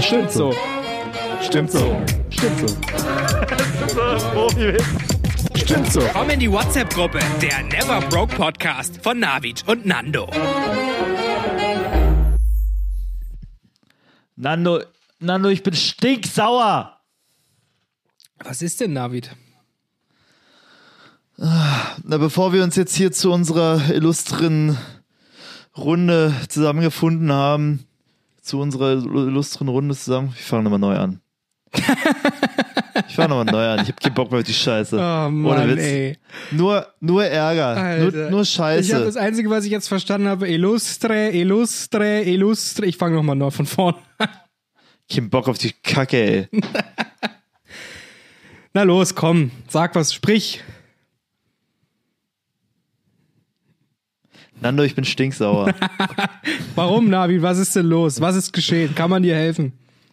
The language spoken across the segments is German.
Stimmt so. Stimmt so. Stimmt so. Stimmt so. Komm in die WhatsApp-Gruppe, der Never Broke Podcast von Navid und Nando. Nando, Nando, ich bin stinksauer. Was ist denn, Navid? Na, bevor wir uns jetzt hier zu unserer illustren Runde zusammengefunden haben, zu unserer illustren Runde zusammen, ich fange nochmal neu an. ich fange nochmal neu an. Ich hab keinen Bock mehr auf die Scheiße. Oh Mann, Ohne Witz. ey. Nur, nur Ärger. Nur, nur Ich habe Scheiße. das Einzige, was ich jetzt verstanden habe, illustre, illustre, illustre. Ich fange nochmal neu von vorn. Kein Bock auf die Kacke, ey. Na los, komm, sag was, sprich. Nando, ich bin stinksauer. Warum, Navid? Was ist denn los? Was ist geschehen? Kann man dir helfen?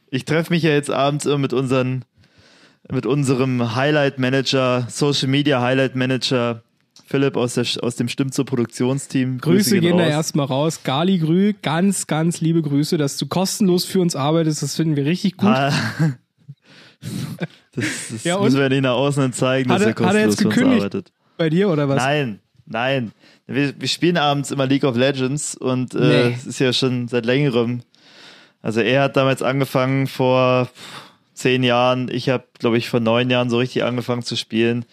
Ich treffe mich ja jetzt abends immer mit unseren, mit unserem Highlight Manager, Social Media Highlight Manager, Philipp aus, der, aus dem Stimmt zur Produktionsteam. Grüße gehen da raus. erstmal raus. Gali Grü, ganz, ganz liebe Grüße, dass du kostenlos für uns arbeitest. Das finden wir richtig gut. Ah. Das, das Ja, müssen wir nicht nach außen zeigen, dass Hat er er- hat er kostenlos jetzt für uns gekündigt? arbeitet. Bei dir oder was? Nein, nein. Wir, wir spielen abends immer League of Legends und äh, Nee. es ist ja schon seit längerem. Also er hat damals angefangen vor zehn Jahren. Ich habe, glaube ich, vor neun Jahren so richtig angefangen zu spielen.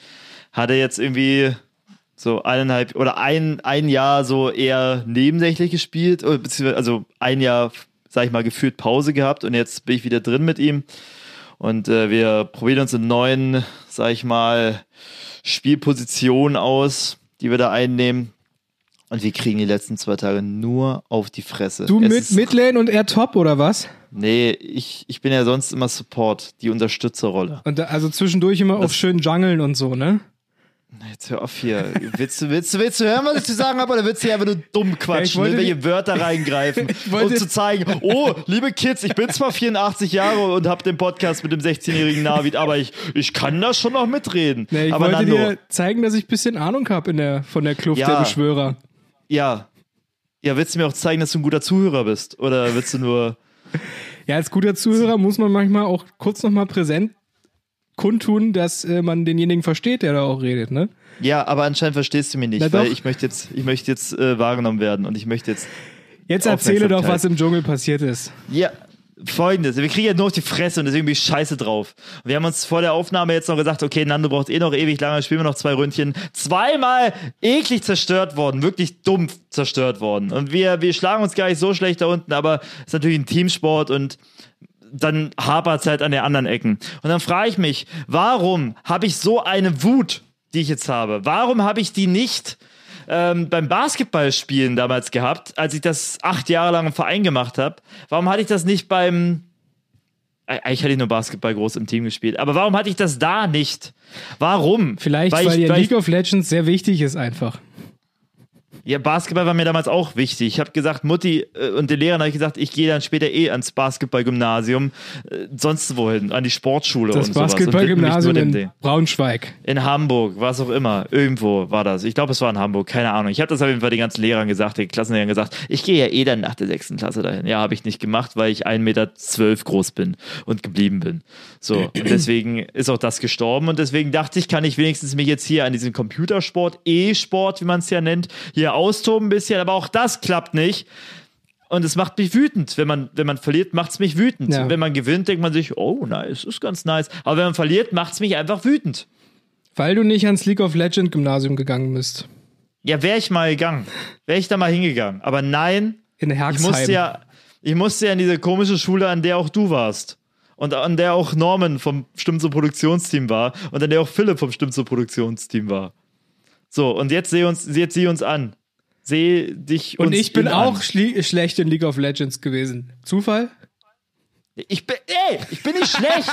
Hat er jetzt irgendwie so eineinhalb oder ein, ein Jahr so eher nebensächlich gespielt, beziehungsweise also ein Jahr, sag ich mal, gefühlt Pause gehabt und jetzt bin ich wieder drin mit ihm. Und äh, wir probieren uns in neuen, sag ich mal, Spielpositionen aus, die wir da einnehmen. Und wir kriegen die letzten zwei Tage nur auf die Fresse. Du mit Midlane und er Top oder was? Nee, ich, ich bin ja sonst immer Support, die Unterstützerrolle. Und da, also zwischendurch immer auf Das- schön Jungeln und so, ne? Jetzt hör auf hier. Willst du, willst du, willst du hören, was ich zu sagen habe, oder willst du hier einfach nur dumm quatschen, wollte ne? welche Wörter reingreifen, um zu zeigen, oh, liebe Kids, ich bin zwar 84 Jahre und habe den Podcast mit dem 16-jährigen Navid, aber ich, ich kann da schon noch mitreden. Nee, ich aber wollte dir zeigen, dass ich ein bisschen Ahnung habe in der, von der Kluft Ja. der Beschwörer. Ja. Ja, willst du mir auch zeigen, dass du ein guter Zuhörer bist? Oder willst du nur. Ja, als guter Zuhörer muss man manchmal auch kurz nochmal präsent kundtun, dass äh, man denjenigen versteht, der da auch redet, ne? Ja, aber anscheinend verstehst du mich nicht, weil ich möchte jetzt, ich möchte jetzt äh, wahrgenommen werden und ich möchte jetzt. Jetzt erzähle doch, was im Dschungel passiert ist. Ja, folgendes. Wir kriegen ja nur auf die Fresse und deswegen bin ich scheiße drauf. Wir haben uns vor der Aufnahme jetzt noch gesagt, okay, Nando braucht eh noch ewig lange, spielen wir noch zwei Ründchen. Zweimal eklig zerstört worden, wirklich dumpf zerstört worden. Und wir, wir schlagen uns gar nicht so schlecht da unten, aber es ist natürlich ein Teamsport und dann hapert es halt an den anderen Ecken. Und dann frage ich mich, warum habe ich so eine Wut, die ich jetzt habe? Warum habe ich die nicht ähm, beim Basketballspielen damals gehabt, als ich das acht Jahre lang im Verein gemacht habe? Warum hatte ich das nicht beim. Eigentlich hatte ich nur Basketball groß im Team gespielt. Aber warum hatte ich das da nicht? Warum? Vielleicht, weil, ich, dir weil League of Legends sehr wichtig ist einfach. Ja, Basketball war mir damals auch wichtig. Ich habe gesagt, Mutti äh, und den Lehrern habe ich gesagt, ich gehe dann später eh ans Basketballgymnasium, äh, sonst wohin, an die Sportschule Das und sowas. widme Basketballgymnasium in. Braunschweig. In Hamburg, was auch immer, irgendwo war das. Ich glaube, es war in Hamburg, keine Ahnung. Ich habe das auf jeden Fall den ganzen Lehrern gesagt, den Klassenlehrern gesagt, ich gehe ja eh dann nach der sechsten Klasse dahin. Ja, habe ich nicht gemacht, weil ich 1,12 Meter groß bin und geblieben bin. So, und deswegen ist auch das gestorben und deswegen dachte ich, kann ich wenigstens mich jetzt hier an diesem Computersport, E-Sport, wie man es ja nennt, hier austoben ein bisschen, aber auch das klappt nicht. Und es macht mich wütend. Wenn man, wenn man verliert, macht es mich wütend. Ja. Und wenn man gewinnt, denkt man sich, oh, nice, ist ganz nice. Aber wenn man verliert, macht es mich einfach wütend. Weil du nicht ans League of Legends Gymnasium gegangen bist. Ja, wäre ich mal gegangen. Wäre ich da mal hingegangen. Aber nein, In ich musste ja, ich musste ja in diese komische Schule, an der auch du warst. Und an der auch Norman vom Stimmt so Produktionsteam war. Und an der auch Philipp vom Stimmt so Produktionsteam war. So, und jetzt seh uns, jetzt sieh uns an. Seh dich Und uns ich bin in auch an. schlecht in League of Legends gewesen. Zufall? Ich bin, ey, ich bin nicht schlecht.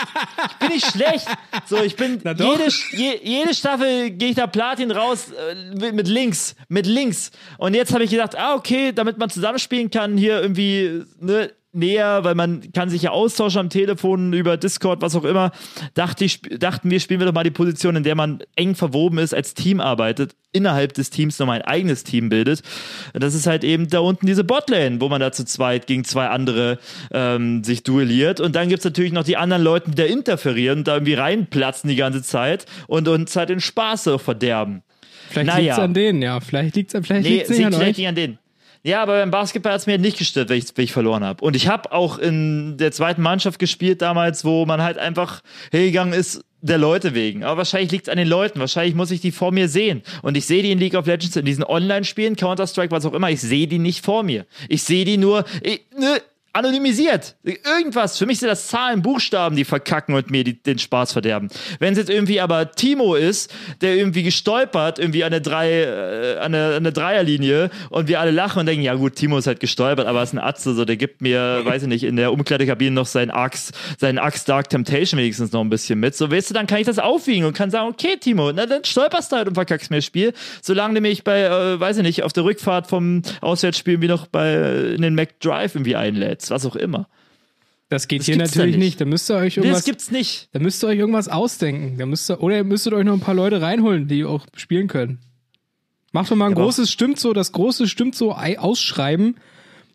Ich bin nicht schlecht. So, ich bin, jede, je, jede Staffel gehe ich da Platin raus äh, mit, mit links, mit links. Und jetzt habe ich gedacht, ah, okay, damit man zusammenspielen kann, hier irgendwie, ne, näher, weil man kann sich ja austauschen am Telefon, über Discord, was auch immer. Dachte ich, dachten wir, spielen wir doch mal die Position, in der man eng verwoben ist, als Team arbeitet, innerhalb des Teams nochmal ein eigenes Team bildet. Das ist halt eben da unten diese Botlane, wo man da zu zweit gegen zwei andere ähm, sich duelliert. Und dann gibt's natürlich noch die anderen Leute, die da interferieren und da irgendwie reinplatzen die ganze Zeit und uns halt den Spaß auch verderben. Vielleicht Naja. liegt's an denen, ja. Vielleicht liegt's, vielleicht Nee, liegt's es nicht liegt an vielleicht euch. nicht an denen. Ja, aber beim Basketball hat es mir nicht gestört, wenn ich, wenn ich verloren habe. Und ich habe auch in der zweiten Mannschaft gespielt damals, wo man halt einfach hingegangen ist der Leute wegen. Aber wahrscheinlich liegt es an den Leuten. Wahrscheinlich muss ich die vor mir sehen. Und ich sehe die in League of Legends, in diesen Online-Spielen, Counter-Strike, was auch immer. Ich sehe die nicht vor mir. Ich sehe die nur ich, ne, anonymisiert. Irgendwas. Für mich sind das Zahlen, Buchstaben, die verkacken und mir die, den Spaß verderben. Wenn es jetzt irgendwie aber Timo ist, der irgendwie gestolpert, irgendwie an der, drei, äh, an der, an der Dreierlinie und wir alle lachen und denken, ja gut, Timo ist halt gestolpert, aber er ist ein Atze, so der gibt mir, weiß ich nicht, in der Umkleidekabine noch seinen Axe, seinen Axe Dark Temptation wenigstens noch ein bisschen mit. So, weißt du, dann kann ich das aufwiegen und kann sagen, okay, Timo, na dann stolperst du halt und verkackst mir das Spiel. Solange du mich bei, äh, weiß ich nicht, auf der Rückfahrt vom Auswärtsspiel irgendwie noch bei, äh, in den Mac Drive irgendwie einlädst, was auch immer. Das geht Das hier da natürlich nicht. nicht. Da müsst ihr euch irgendwas, das gibt's nicht. da müsst ihr euch irgendwas ausdenken. Da müsst ihr, oder ihr müsstet euch noch ein paar Leute reinholen, die auch spielen können. Macht doch mal ein aber- großes Stimmt so, das große Stimmt so Ei- ausschreiben.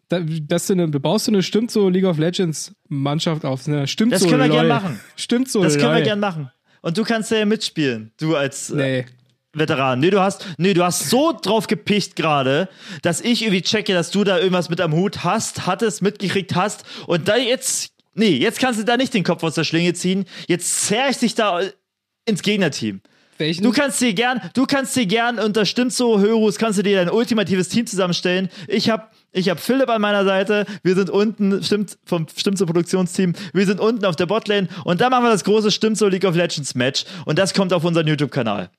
Da, dass du, eine, du baust du eine Stimmt so League of Legends Mannschaft auf. Eine Stimmt Das so können wir gern lol. machen. Stimmt so. Das können wir lol. gern machen. Und du kannst ja mitspielen, du als äh, Nee. Veteran. Nee, du hast, nee, du hast so drauf gepicht gerade, dass ich irgendwie checke, dass du da irgendwas mit am Hut hast, hattest, mitgekriegt hast und da jetzt, nee, jetzt kannst du da nicht den Kopf aus der Schlinge ziehen. Jetzt zerr ich dich da ins Gegnerteam. Welchen? Du kannst dir gern, du kannst dir gern unter Stimmt so Hörus kannst du dir dein ultimatives Team zusammenstellen. Ich hab, ich hab Philipp an meiner Seite. Wir sind unten, stimmt, vom Stimmt so Produktionsteam. Wir sind unten auf der Botlane und da machen wir das große Stimmt so League of Legends Match und das kommt auf unseren YouTube-Kanal.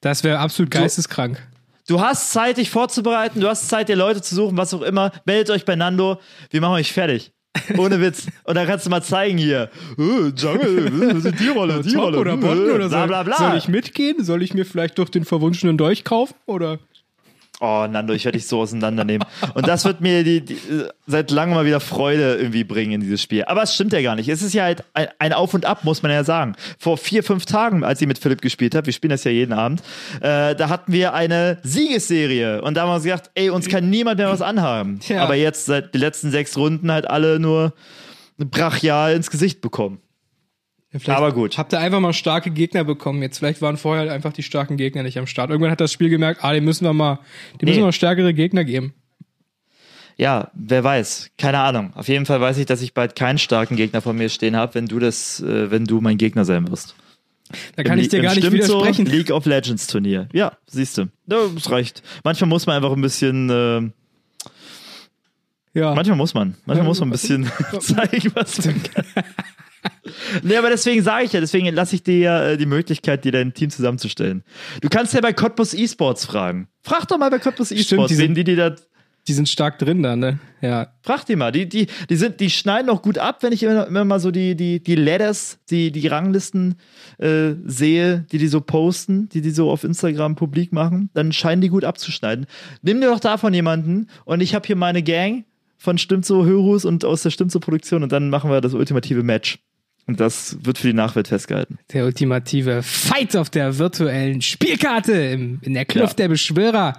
Das wäre absolut geisteskrank. Du hast Zeit, dich vorzubereiten, du hast Zeit, dir Leute zu suchen, was auch immer. Meldet euch bei Nando, wir machen euch fertig. Ohne Witz. Und dann kannst du mal zeigen hier. Äh, Jungle, äh, die Rolle, die Rolle. oder Bond äh, oder bla, soll, bla, bla. soll ich mitgehen? Soll ich mir vielleicht doch den verwunschenen Dolch kaufen? Oder? Oh, Nando, ich werde dich so auseinandernehmen. Und das wird mir die, die, seit langem mal wieder Freude irgendwie bringen in dieses Spiel. Aber es stimmt ja gar nicht. Es ist ja halt ein, ein Auf und Ab, muss man ja sagen. Vor vier, fünf Tagen, als ich mit Philipp gespielt habe, wir spielen das ja jeden Abend, äh, da hatten wir eine Siegesserie. Und da haben wir uns gedacht, ey, uns kann niemand mehr was anhaben. Ja. Aber jetzt seit den letzten sechs Runden halt alle nur brachial ins Gesicht bekommen. Ja, Aber gut. Habt ihr einfach mal starke Gegner bekommen. Jetzt vielleicht waren vorher halt einfach die starken Gegner nicht am Start. Irgendwann hat das Spiel gemerkt, ah, die müssen wir mal, die müssen Nee. wir stärkere Gegner geben. Ja, wer weiß. Keine Ahnung. Auf jeden Fall weiß ich, dass ich bald keinen starken Gegner vor mir stehen habe, wenn du das, äh, wenn du mein Gegner sein wirst. Da kann ich dir gar nicht widersprechen. So, League of Legends Turnier. Ja, siehst du. Das reicht. Manchmal muss man einfach ein bisschen, äh, Ja. manchmal muss man, manchmal muss man ein bisschen zeigen, was man kann. Nee, aber deswegen sage ich ja, deswegen lasse ich dir ja äh, die Möglichkeit, dir dein Team zusammenzustellen. Du kannst ja bei Cottbus Esports fragen. Frag doch mal bei Cottbus Esports, die sind- die dir da Die sind stark drin da, ne? Ja. Frag die mal, die, die, die, sind, die schneiden auch gut ab, wenn ich immer, immer mal so die, die, die Ladders, die, die Ranglisten äh, sehe, die die so posten, die die so auf Instagram publik machen, dann scheinen die gut abzuschneiden. Nimm dir doch davon jemanden und ich habe hier meine Gang von Stimmt so Hörus und aus der Stimmt so Produktion und dann machen wir das ultimative Match. Und das wird für die Nachwelt festgehalten. Der ultimative Fight auf der virtuellen Spielkarte im, in der Kluft Ja. der Beschwörer.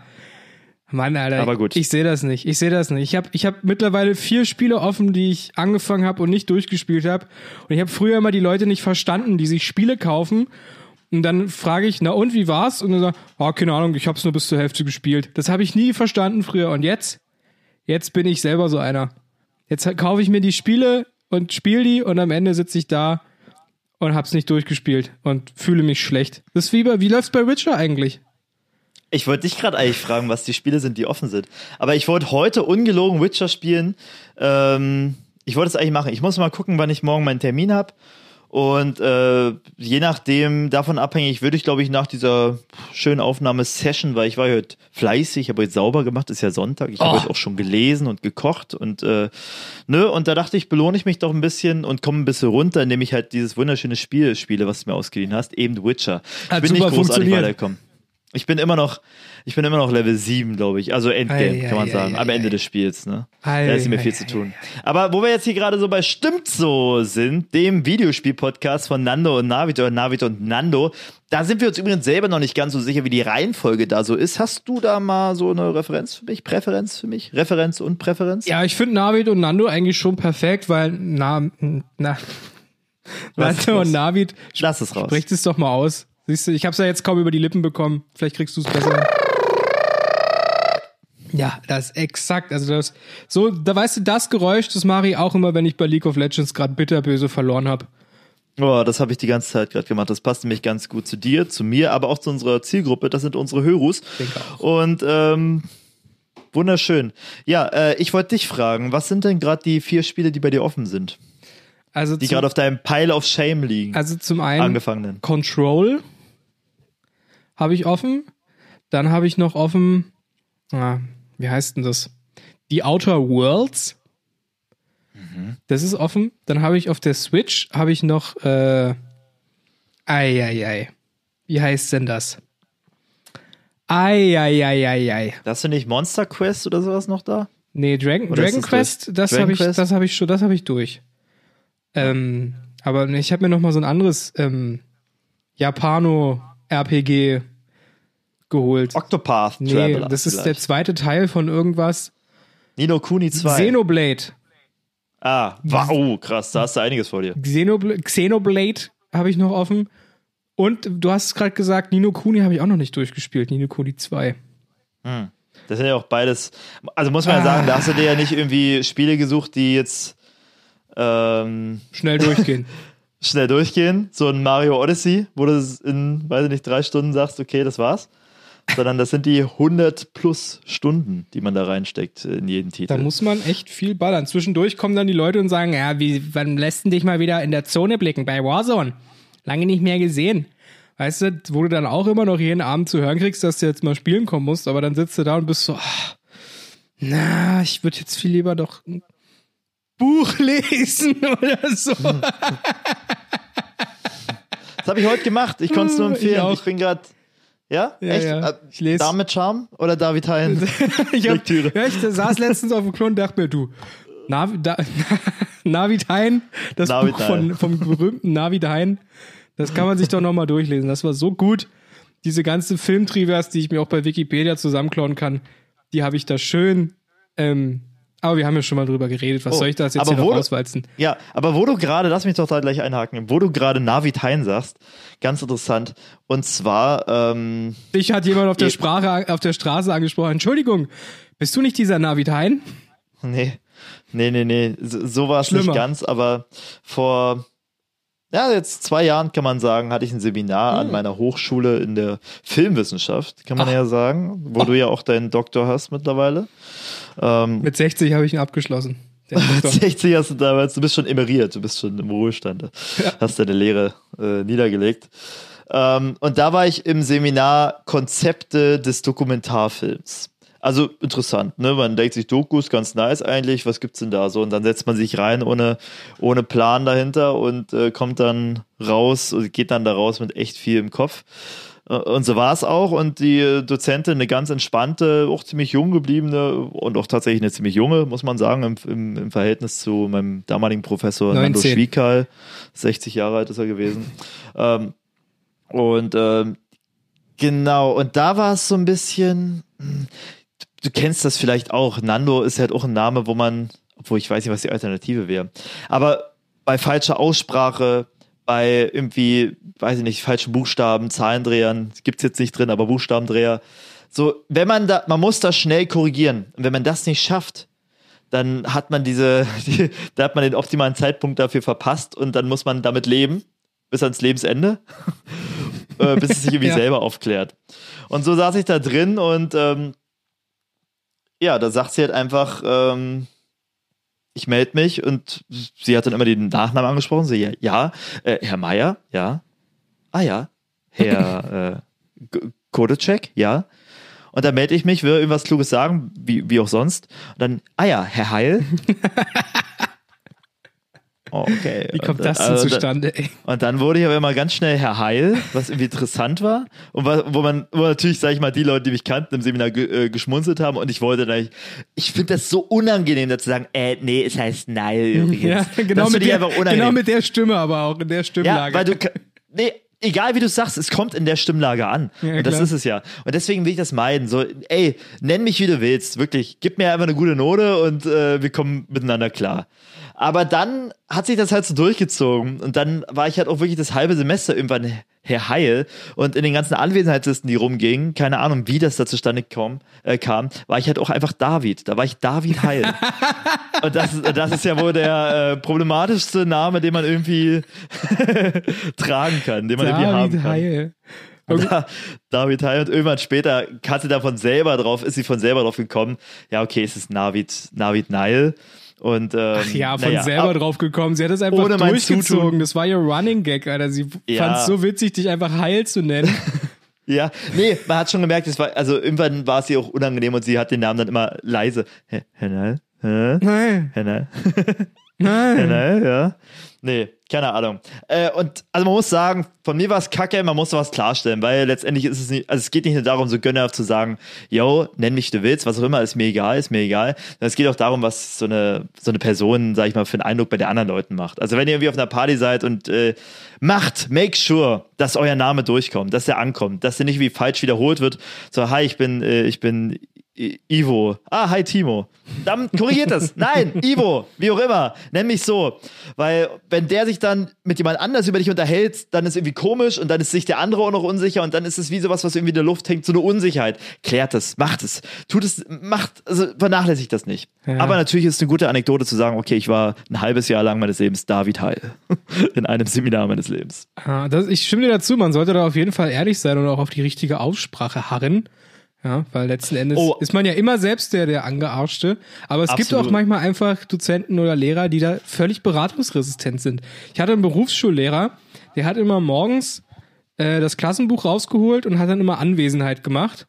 Mann, Alter, Aber gut. ich sehe das nicht. Ich sehe das nicht. Ich habe ich hab mittlerweile vier Spiele offen, die ich angefangen habe und nicht durchgespielt habe. Und ich habe früher immer die Leute nicht verstanden, die sich Spiele kaufen. Und dann frage ich, na und, wie war's? Und dann sagt, oh, keine Ahnung, ich habe es nur bis zur Hälfte gespielt. Das habe ich nie verstanden früher. Und jetzt? Jetzt bin ich selber so einer. Jetzt kaufe ich mir die Spiele und spiele die und am Ende sitze ich da und hab's nicht durchgespielt und fühle mich schlecht. Das ist wie bei, wie läuft's bei Witcher eigentlich? Ich wollte dich gerade eigentlich fragen, was die Spiele sind, die offen sind. Aber ich wollte heute ungelogen Witcher spielen. Ähm, ich wollte es eigentlich machen. Ich muss mal gucken, wann ich morgen meinen Termin habe. Und äh, je nachdem, davon abhängig, würde ich, glaube ich, nach dieser schönen Aufnahmesession, weil ich war heute fleißig, ich habe heute sauber gemacht, ist ja Sonntag, ich habe Oh. heute auch schon gelesen und gekocht und äh, ne, und da dachte ich, belohne ich mich doch ein bisschen und komme ein bisschen runter, indem ich halt dieses wunderschöne Spiel spiele, was du mir ausgeliehen hast, eben The Witcher. Ich Hat bin nicht großartig weitergekommen. Ich bin immer noch, ich bin immer noch Level 7, glaube ich. Also Endgame, Ei, kann man ei, sagen. ei, Am Ende des Spiels, ne? Da ist nicht mehr ei, viel zu tun. Aber wo wir jetzt hier gerade so bei Stimmt so sind, dem Videospiel-Podcast von Nando und Navid oder Navid und Nando, da sind wir uns übrigens selber noch nicht ganz so sicher, wie die Reihenfolge da so ist. Hast du da mal so eine Referenz für mich? Präferenz für mich? Referenz und Präferenz? Ja, ich finde Navid und Nando eigentlich schon perfekt, weil na, na, Nando und Navid, Lass es raus. sprecht es doch mal aus. Siehst du, ich hab's ja jetzt kaum über die Lippen bekommen. Vielleicht kriegst du es besser. Ja, das ist exakt. Also das so, da weißt du, das Geräusch, das mache ich auch immer, wenn ich bei League of Legends gerade bitterböse verloren habe. Oh, das habe ich die ganze Zeit gerade gemacht. Das passt nämlich ganz gut zu dir, zu mir, aber auch zu unserer Zielgruppe. Das sind unsere Hörus. Und ähm, wunderschön. Ja, äh, ich wollte dich fragen, was sind denn gerade die vier Spiele, die bei dir offen sind? Also Die gerade auf deinem Pile of Shame liegen. also zum einen Angefangenen. Control habe ich offen. Dann habe ich noch offen, ah, wie heißt denn das? Die Outer Worlds. Das ist offen. Dann habe ich auf der Switch habe ich noch äh, ei, ei, ei. Wie heißt denn das? Ei, ei, ei, ei, ei. Hast du nicht Monster Quest oder sowas noch da? Nee, Dragon, Oder Dragon das Quest, das Dragon habe ich, das habe ich schon, das habe ich durch. Ähm, aber ich habe mir noch mal so ein anderes ähm, Japano-RPG geholt. Octopath Nee, Traveler. das ist der vielleicht. zweite Teil von irgendwas. Nino Kuni 2. Xenoblade. ah, wow, oh, krass, da hast du einiges vor dir. Xenobl Xenoblade habe ich noch offen. Und du hast gerade gesagt, Nino Kuni habe ich auch noch nicht durchgespielt. Nino Kuni 2. Das sind ja auch beides. Also muss man ja sagen, da hast du dir ja nicht irgendwie Spiele gesucht, die jetzt ähm, Schnell durchgehen. schnell durchgehen. So ein Mario Odyssey, wo du in, weiß ich nicht, drei Stunden sagst, okay, das war's. Sondern das sind die 100 plus Stunden, die man da reinsteckt in jeden Titel. Da muss man echt viel ballern. Zwischendurch kommen dann die Leute und sagen, ja, wie, wann lässt denn dich mal wieder in der Zone blicken bei Warzone? Lange nicht mehr gesehen. Weißt du, wo du dann auch immer noch jeden Abend zu hören kriegst, dass du jetzt mal spielen kommen musst, aber dann sitzt du da und bist so, ah, na, ich würde jetzt viel lieber doch Buch lesen oder so. Das habe ich heute gemacht. Ich konnte es nur Ich empfehlen. auch. Ich, bin gerade. Ja? Ja, Echt? ja. Äh, Ich lese. Dame mit Charme oder David Hein? ich, hab, ja, ich saß letztens auf dem Klo und dachte mir, du, Navi, da, Navid Hein, das Navid Buch von, vom berühmten Navid Hein, das kann man sich doch nochmal durchlesen. Das war so gut. Diese ganzen Filmtrivias, die ich mir auch bei Wikipedia zusammenklauen kann, die habe ich da schön. Ähm, aber wir haben ja schon mal drüber geredet. Was Oh, soll ich das jetzt hier noch auswalzen? Ja, aber wo du gerade, lass mich doch da gleich einhaken, wo du gerade Navid Hein sagst, ganz interessant. Und zwar, ähm, Dich hat jemand auf der, Sprache, auf der Straße angesprochen. Entschuldigung, bist du nicht dieser Navid Hein? nee, nee, nee, nee, so, so war es nicht ganz, aber vor, ja, jetzt zwei Jahren kann man sagen, hatte ich ein Seminar an meiner Hochschule in der Filmwissenschaft, kann man Ach. ja sagen, wo du ja auch deinen Doktor hast mittlerweile. Ähm, Mit 60 habe ich ihn abgeschlossen. Doktor. 60 hast du damals, du bist schon emeriert, du bist schon im Ruhestand, hast deine Lehre äh, niedergelegt. Ähm, und da war ich im Seminar Konzepte des Dokumentarfilms. Also interessant, ne? Man denkt sich, Dokus, ganz nice eigentlich, was gibt's denn da so? Und dann setzt man sich rein ohne, ohne Plan dahinter und äh, kommt dann raus und geht dann da raus mit echt viel im Kopf. Äh, Und so war es auch. Und die Dozentin, eine ganz entspannte, auch ziemlich jung gebliebene und auch tatsächlich eine ziemlich junge, muss man sagen, im, im, im Verhältnis zu meinem damaligen Professor Nando 19. Schwiekal. 60 Jahre alt ist er gewesen. ähm, und ähm, genau, und da war es so ein bisschen, hm, du kennst das vielleicht auch. Nando ist halt auch ein Name, wo man, obwohl ich weiß nicht, was die Alternative wäre. Aber bei falscher Aussprache, bei irgendwie, weiß ich nicht, falschen Buchstaben, Zahlendrehern, gibt's jetzt nicht drin, aber Buchstabendreher. So, wenn man da, man muss das schnell korrigieren. Und wenn man das nicht schafft, dann hat man diese, die, da hat man den optimalen Zeitpunkt dafür verpasst und dann muss man damit leben, bis ans Lebensende, äh, bis es sich irgendwie Ja. selber aufklärt. Und so saß ich da drin und ähm, ja, da sagt sie halt einfach, ähm, ich melde mich und sie hat dann immer den Nachnamen angesprochen. Sie, ja, äh, Herr Meier, ja. Ah ja, Herr äh, Kodecek, ja. Und dann melde ich mich, will irgendwas Kluges sagen, wie, wie auch sonst. Und dann, ah ja, Herr Heil. Oh, okay. Wie kommt Und, das denn also, zustande, ey? Und dann wurde ich aber immer ganz schnell Herr Heil, was irgendwie interessant war. Und wo man, wo natürlich, sag ich mal, die Leute, die mich kannten, im Seminar ge äh, geschmunzelt haben. Und ich wollte dann, ich, ich finde das so unangenehm, da zu sagen, äh, nee, es heißt Neil übrigens. Ja, genau, das mit der, einfach unangenehm. genau mit der Stimme aber auch, in der Ja, Stimmlage. weil du, nee, egal wie du sagst, es kommt in der Stimmlage an. Ja, und das klar. ist es ja. Und deswegen will ich das meiden. So, ey, nenn mich wie du willst. Wirklich, gib mir einfach eine gute Note und äh, wir kommen miteinander klar. Aber dann hat sich das halt so durchgezogen und dann war ich halt auch wirklich das halbe Semester irgendwann Herr Heil und in den ganzen Anwesenheitslisten, die rumgingen, keine Ahnung, wie das da zustande kam, äh, kam, war ich halt auch einfach David. Da war ich David Heil. und das, ist- das ist ja wohl der äh, problematischste Name, den man irgendwie tragen kann, den man irgendwie haben David kann. Heil. Da, David Heil und irgendwann später hat sie davon selber drauf, ist sie von selber drauf gekommen, ja, okay, es ist Navid, Navid Nile. Und, ähm, Ach ja, von naja, selber ab- drauf gekommen. Sie hat es einfach durchgezogen. Zutun. Das war ihr Running Gag, Alter. Sie Ja. fand es so witzig, dich einfach Heil zu nennen. Ja, nee, man hat schon gemerkt, es war, also irgendwann war es ihr auch unangenehm und sie hat den Namen dann immer leise. Hä, Herr Nile? Hä? Nein, Herr Nile? nein. Herr Nile? Ja. Nee, keine Ahnung. Äh, und also man muss sagen, von mir war es kacke, man muss was klarstellen, weil letztendlich ist es nicht, also es geht nicht nur darum, so gönnerhaft zu sagen, yo, nenn mich, du willst, was auch immer, ist mir egal, ist mir egal. Es geht auch darum, was so eine, so eine Person, sag ich mal, für einen Eindruck bei den anderen Leuten macht. Also wenn ihr irgendwie auf einer Party seid und äh, macht, make sure, dass euer Name durchkommt, dass der ankommt, dass der nicht wie falsch wiederholt wird. So, hi, ich bin, äh, ich bin I- Ivo. Ah, hi Timo. Dann korrigiert das. Nein, Ivo, wie auch immer. Nenn mich so. Weil, wenn der sich dann mit jemand anders über dich unterhält, dann ist irgendwie komisch und dann ist sich der andere auch noch unsicher und dann ist es wie sowas, was irgendwie in der Luft hängt, so eine Unsicherheit. Klärt es, macht es, tut es, macht, also vernachlässigt das nicht. Ja. Aber natürlich ist es eine gute Anekdote zu sagen, okay, ich war ein halbes Jahr lang meines Lebens David Heil. In einem Seminar meines Lebens. Ah, das, ich stimme dir dazu, man sollte da auf jeden Fall ehrlich sein und auch auf die richtige Aussprache harren. Ja, weil letzten Endes Oh. ist man ja immer selbst der, der Angearschte. Aber es gibt Absolut. auch manchmal einfach Dozenten oder Lehrer, die da völlig beratungsresistent sind. Ich hatte einen Berufsschullehrer, der hat immer morgens äh, das Klassenbuch rausgeholt und hat dann immer Anwesenheit gemacht.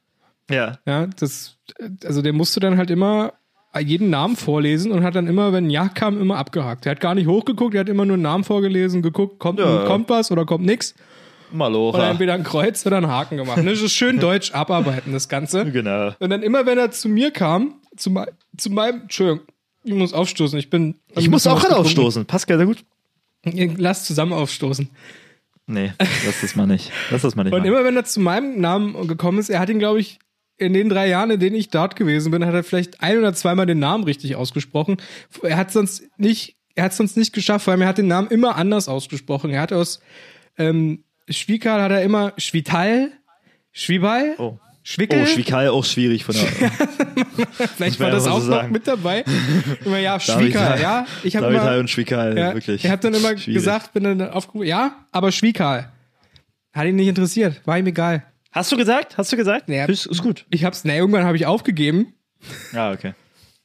Ja. Ja, das, also der musste dann halt immer jeden Namen vorlesen und hat dann immer, wenn ein Ja kam, immer abgehakt. Der hat gar nicht hochgeguckt, der hat immer nur einen Namen vorgelesen, geguckt, kommt, Ja. kommt was oder kommt nix. Oder Malora. entweder ein Kreuz oder einen Haken gemacht. Das ist schön deutsch abarbeiten, das Ganze. Genau. Und dann immer, wenn er zu mir kam, zu, mei- zu meinem, Entschuldigung, ich muss aufstoßen, ich bin. Ich muss auch gerade aufstoßen. Passt sehr gut. Lass zusammen aufstoßen. Nee, lass das mal nicht. Lass das mal nicht. Und machen. immer wenn er zu meinem Namen gekommen ist, er hat ihn, glaube ich, in den drei Jahren, in denen ich dort gewesen bin, hat er vielleicht ein oder zweimal den Namen richtig ausgesprochen. Er hat sonst nicht, er hat sonst nicht geschafft, weil er hat den Namen immer anders ausgesprochen. Er hat aus ähm, Schwiekal hat er immer Schwital, Schwibal, Oh. Schwickel. Oh, Schwikal auch schwierig von der. Vielleicht war das auch so noch sagen. mit dabei. Immer ja, Schwiekal, ja. Ich habe immer, und Schwikal, ja, wirklich. Ich habe dann immer schwierig. gesagt, bin dann aufgerufen, ja, aber Schwiekal. Hat ihn nicht interessiert, war ihm egal. Hast du gesagt? Hast du gesagt? Ja. Ist, ist gut. Ich hab's, na, irgendwann habe ich aufgegeben, Ja, okay.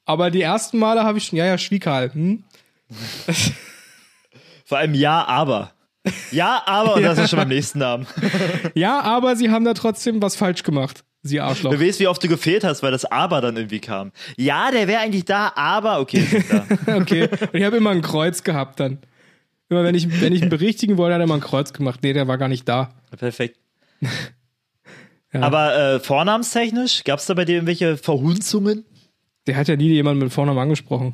aber die ersten Male habe ich schon, ja, ja, Schwiekal. Hm? Vor allem ja, aber. Ja, aber und das ist schon beim nächsten Namen. Ja, aber sie haben da trotzdem was falsch gemacht, sie Arschloch. Du weißt, wie oft du gefehlt hast, weil das aber dann irgendwie kam. Ja, der wäre eigentlich da, aber okay, ist da. Okay, und ich habe immer ein Kreuz gehabt dann. Immer wenn ich, wenn ich ihn berichtigen wollte, hat er immer ein Kreuz gemacht. Nee, der war gar nicht da. Perfekt. Ja. Aber äh, vornamenstechnisch, gab es da bei dir irgendwelche Verhunzungen? Der hat ja nie jemanden mit Vornamen angesprochen.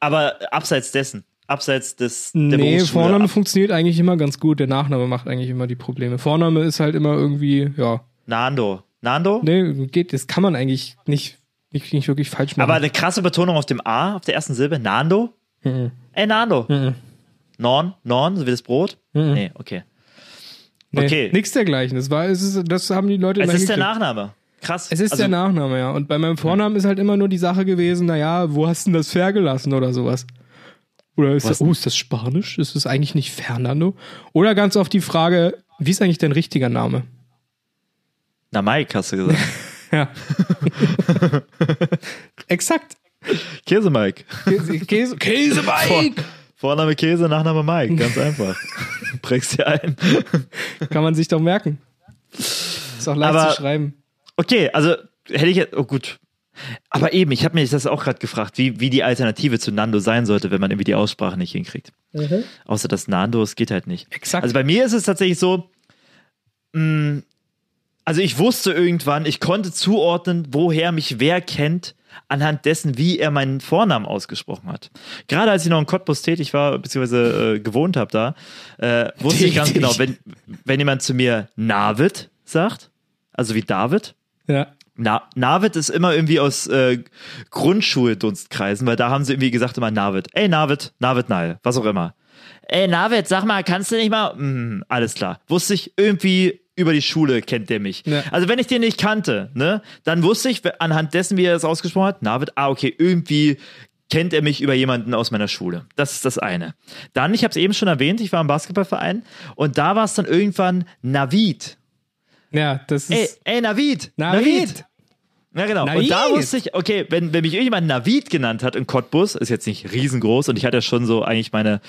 Aber abseits dessen, abseits des der Nee, Vorname ab- funktioniert eigentlich immer ganz gut. Der Nachname macht eigentlich immer die Probleme. Vorname ist halt immer irgendwie, ja. Nando. Nando? Nee, geht, das kann man eigentlich nicht, nicht, nicht wirklich falsch machen. Aber eine krasse Betonung auf dem A, auf der ersten Silbe. Nando? Mhm. Ey, Nando. Mhm. Norn? Norn, so wie das Brot? Mhm. Nee, okay. nee, okay. Nichts dergleichen. Das, war, es ist, das haben die Leute Es ist der. Nachname. Krass. Es ist also, der Nachname, ja. Und bei meinem Vornamen ist halt immer nur die Sache gewesen, naja, wo hast du denn das Fer gelassen oder sowas? Oder ist Was das, oh, ist das Spanisch? Ist das eigentlich nicht Fernando? Oder ganz oft die Frage, wie ist eigentlich dein richtiger Name? Na, Mike hast du gesagt. Ja. Exakt. Käse Mike. Käse, Käse, Käse Mike! Vorname Käse, Nachname Mike. Ganz einfach. Prägst dir ein. Kann man sich doch merken. Ist auch leicht Aber- zu schreiben. Okay, also hätte ich jetzt. Oh gut. Aber eben, ich habe mir das auch gerade gefragt, wie, wie die Alternative zu Nando sein sollte, wenn man irgendwie die Aussprache nicht hinkriegt. Außer das Nando, es geht halt nicht. Exakt. Also bei mir ist es tatsächlich so, mh, also ich wusste irgendwann, ich konnte zuordnen, woher mich wer kennt, anhand dessen, wie er meinen Vornamen ausgesprochen hat. Gerade als ich noch in Cottbus tätig war, beziehungsweise äh, gewohnt habe da, äh, wusste ich ganz genau, wenn, wenn jemand zu mir Navid sagt, also wie David, Ja. Na, Navid ist immer irgendwie aus äh, Grundschuldunstkreisen, weil da haben sie irgendwie gesagt immer Navid. Ey, Navid, Navid Nile, was auch immer. Ey, Navid, sag mal, kannst du nicht mal? Hm, alles klar. Wusste ich irgendwie über die Schule kennt der mich. Ja. Also wenn ich den nicht kannte, ne, dann wusste ich anhand dessen, wie er das ausgesprochen hat, Navid, ah, okay, irgendwie kennt er mich über jemanden aus meiner Schule. Das ist das eine. Dann, ich habe es eben schon erwähnt, ich war im Basketballverein und da war es dann irgendwann Navid. Ja, das Ey, ist. ey, Navid. Navid. Ja, genau. Navid. Und da wusste ich, okay, wenn, wenn mich irgendjemand Navid genannt hat in Cottbus, ist jetzt nicht riesengroß und ich hatte ja schon so eigentlich meine,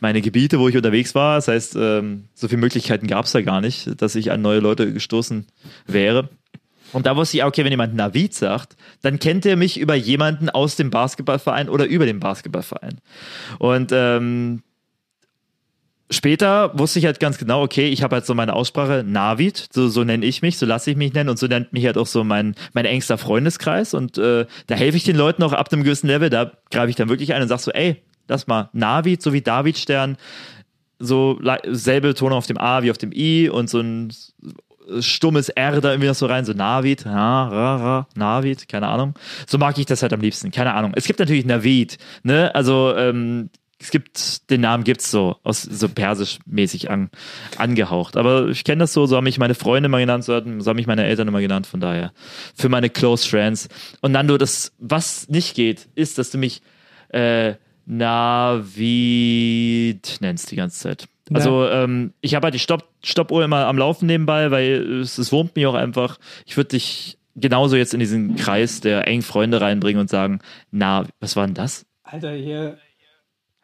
meine Gebiete, wo ich unterwegs war. Das heißt, ähm, so viele Möglichkeiten gab es da gar nicht, dass ich an neue Leute gestoßen wäre. Und da wusste ich, okay, wenn jemand Navid sagt, dann kennt er mich über jemanden aus dem Basketballverein oder über den Basketballverein. Und ähm, später wusste ich halt ganz genau, okay, ich habe halt so meine Aussprache Navid, so, so nenne ich mich, so lasse ich mich nennen. Und so nennt mich halt auch so mein, mein engster Freundeskreis. Und äh, da helfe ich den Leuten auch ab einem gewissen Level, da greife ich dann wirklich ein und sag so, ey, lass mal Navid, so wie David Stern, so selbe Ton auf dem A wie auf dem I und so ein stummes R da irgendwie noch so rein, so Navid, ja, ra, ra, Navid, keine Ahnung. So mag ich das halt am liebsten, keine Ahnung. Es gibt natürlich Navid, ne, also ähm, es gibt, den Namen gibt's so, aus, so persisch-mäßig an, angehaucht. Aber ich kenne das so, so haben mich meine Freunde mal genannt, so haben mich meine Eltern immer genannt, von daher. Für meine Close Friends. Und Nando, das, was nicht geht, ist, dass du mich äh, Navid nennst die ganze Zeit. Also ähm, ich habe halt die Stopp Stoppuhr immer am Laufen nebenbei, weil es, es wurmt mich auch einfach. Ich würde dich genauso jetzt in diesen Kreis der engen Freunde reinbringen und sagen, na, was war denn das? Alter, hier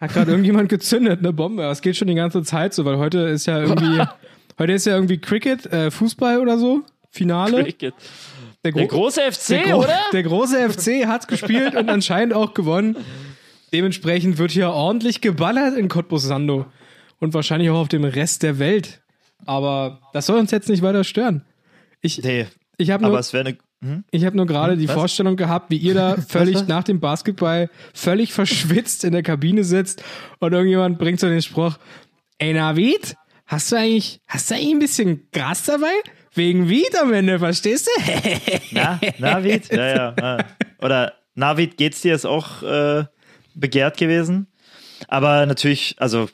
hat gerade irgendjemand gezündet, eine Bombe. Das geht schon die ganze Zeit so, weil heute ist ja irgendwie, heute ist ja irgendwie Cricket, äh, Fußball oder so, Finale. Cricket. Der, Der gro- große FC, der, gro- oder? der große FC hat gespielt und anscheinend auch gewonnen. Dementsprechend wird hier ordentlich geballert in Cottbus Sando und wahrscheinlich auch auf dem Rest der Welt. Aber das soll uns jetzt nicht weiter stören. Ich, Nee, ich habe aber es wäre eine. Hm? ich hab nur gerade die Was? Vorstellung gehabt, wie ihr da völlig was? nach dem Basketball völlig verschwitzt in der Kabine sitzt und irgendjemand bringt so den Spruch, ey Navid, hast du eigentlich, hast du eigentlich ein bisschen Gras dabei? Wegen Wied am Ende, verstehst du? Na, Navid? Ja, ja. Oder Navid, geht's dir ist auch äh, begehrt gewesen. Aber natürlich, also,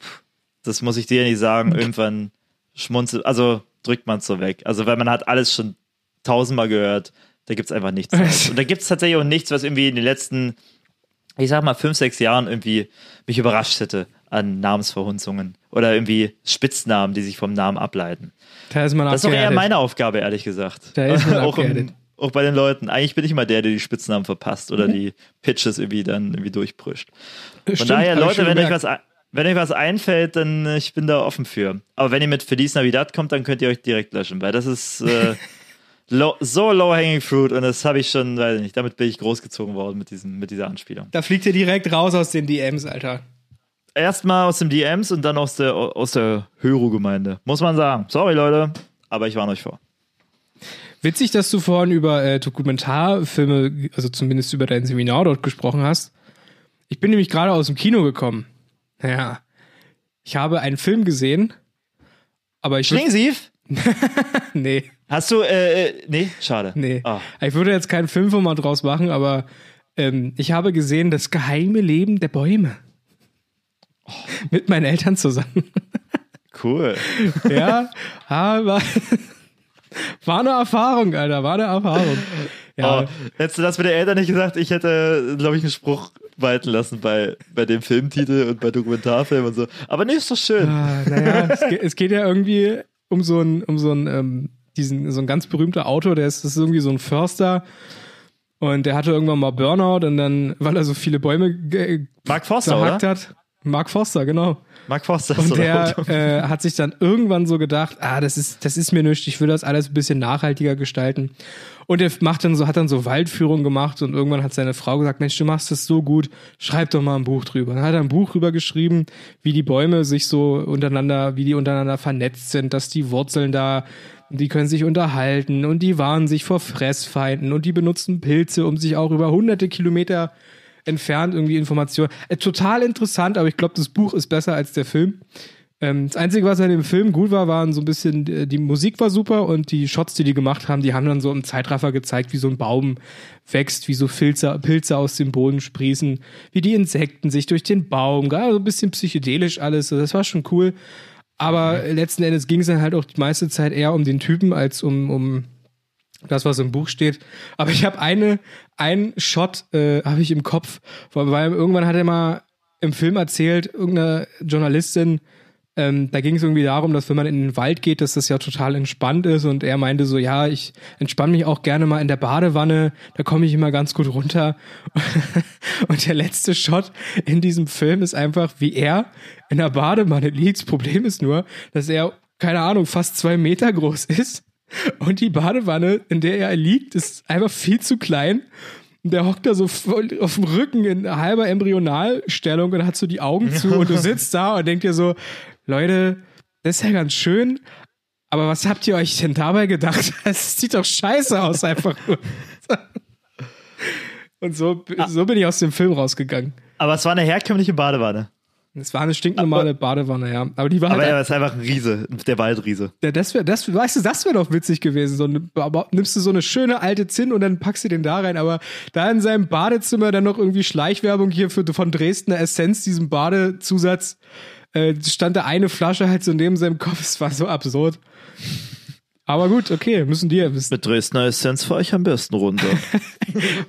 das muss ich dir nicht sagen, irgendwann schmunzelt, also drückt man es so weg. Also, weil man hat alles schon tausendmal gehört, da gibt's einfach nichts. Und da gibt's tatsächlich auch nichts, was irgendwie in den letzten, ich sag mal, fünf, sechs Jahren irgendwie mich überrascht hätte an Namensverhunzungen oder irgendwie Spitznamen, die sich vom Namen ableiten. Da ist man Das ist doch eher meine Aufgabe, ehrlich gesagt. Da ist man auch, im, auch bei den Leuten. Eigentlich bin ich immer der, der die Spitznamen verpasst oder die Pitches irgendwie dann irgendwie durchprüscht. Von Stimmt, daher, Leute, wenn euch, was, wenn euch was einfällt, dann äh, ich bin da offen für. Aber wenn ihr mit Feliz Navidad kommt, dann könnt ihr euch direkt löschen, weil das ist äh, low, so low-hanging fruit und das habe ich schon, weiß ich nicht, damit bin ich großgezogen worden mit, diesem, mit dieser Anspielung. Da fliegt ihr direkt raus aus den DMs, Alter. Erstmal aus dem DMs und dann aus der, aus der Höru-Gemeinde. Muss man sagen. Sorry, Leute, aber ich warne euch vor. Witzig, dass du vorhin über äh, Dokumentarfilme, also zumindest über dein Seminar dort gesprochen hast. Ich bin nämlich gerade aus dem Kino gekommen. Ja. Ich habe einen Film gesehen, aber ich Schlingensief? nee, Hast du, äh, äh, nee, schade. nee. Ah. Ich würde jetzt keinen Filmformat draus machen, aber ähm, ich habe gesehen das geheime Leben der Bäume. Mit meinen Eltern zusammen. Cool. ja, aber war eine Erfahrung, Alter, war eine Erfahrung. Ja, Oh, hättest du das mit den Eltern nicht gesagt, ich hätte, glaube ich, einen Spruch walten lassen bei, bei dem Filmtitel und bei Dokumentarfilmen und so. Aber nee, ist doch schön. Ah, naja, es, geht, es geht ja irgendwie um so ein, um so ein, ähm, diesen, so ein ganz berühmter Autor, der ist, das ist irgendwie so ein Förster. Und der hatte irgendwann mal Burnout und dann, weil er so viele Bäume Mark Forster, zerhackt oder? hat. Mark Forster, genau. Mark Forster. Und der äh, hat sich dann irgendwann so gedacht, ah, das ist, das ist mir nichts, ich will das alles ein bisschen nachhaltiger gestalten. Und er macht dann so, hat dann so Waldführung gemacht und irgendwann hat seine Frau gesagt, Mensch, du machst das so gut, schreib doch mal ein Buch drüber. Dann hat er ein Buch drüber geschrieben, wie die Bäume sich so untereinander, wie die untereinander vernetzt sind, dass die Wurzeln da, die können sich unterhalten und die warnen sich vor Fressfeinden und die benutzen Pilze, um sich auch über hunderte Kilometer entfernt irgendwie Informationen. Äh, total interessant, aber ich glaube, das Buch ist besser als der Film. Ähm, das Einzige, was an dem Film gut war, waren so ein bisschen, äh, die Musik war super und die Shots, die die gemacht haben, die haben dann so im Zeitraffer gezeigt, wie so ein Baum wächst, wie so Pilze, Pilze aus dem Boden sprießen, wie die Insekten sich durch den Baum, gerade so ein bisschen psychedelisch alles, das war schon cool. Aber letzten Endes ging es dann halt auch die meiste Zeit eher um den Typen als um, um das, was im Buch steht. Aber ich habe eine, einen Shot äh, habe ich im Kopf, weil weil irgendwann hat er mal im Film erzählt, irgendeine Journalistin, ähm, da ging es irgendwie darum, dass wenn man in den Wald geht, dass das ja total entspannt ist und er meinte so, ja, ich entspanne mich auch gerne mal in der Badewanne, da komme ich immer ganz gut runter. und der letzte Shot in diesem Film ist einfach, wie er in der Badewanne liegt. Das Problem ist nur, dass er, keine Ahnung, fast zwei Meter groß ist und die Badewanne, in der er liegt, ist einfach viel zu klein. Und der hockt da so voll auf dem Rücken in halber Embryonalstellung und hat so die Augen zu und du sitzt da und denkt dir so, Leute, das ist ja ganz schön, aber was habt ihr euch denn dabei gedacht? Das sieht doch scheiße aus einfach nur. Und so, so bin ich aus dem Film rausgegangen. Aber es war eine herkömmliche Badewanne. Es war eine stinknormale Badewanne, ja. Aber die war Aber halt er ist einfach ein Riese, der Waldriese. Ja, das wäre, das, weißt du, das wäre doch witzig gewesen. So aber nimmst du so eine schöne alte Zinn und dann packst du den da rein. Aber da in seinem Badezimmer dann noch irgendwie Schleichwerbung hier für, von Dresdner Essenz, diesem Badezusatz, äh, stand da eine Flasche halt so neben seinem Kopf. Es war so absurd. Aber gut, okay, müssen die ja wissen. Mit Dresdner Essenz fahre ich am besten runter.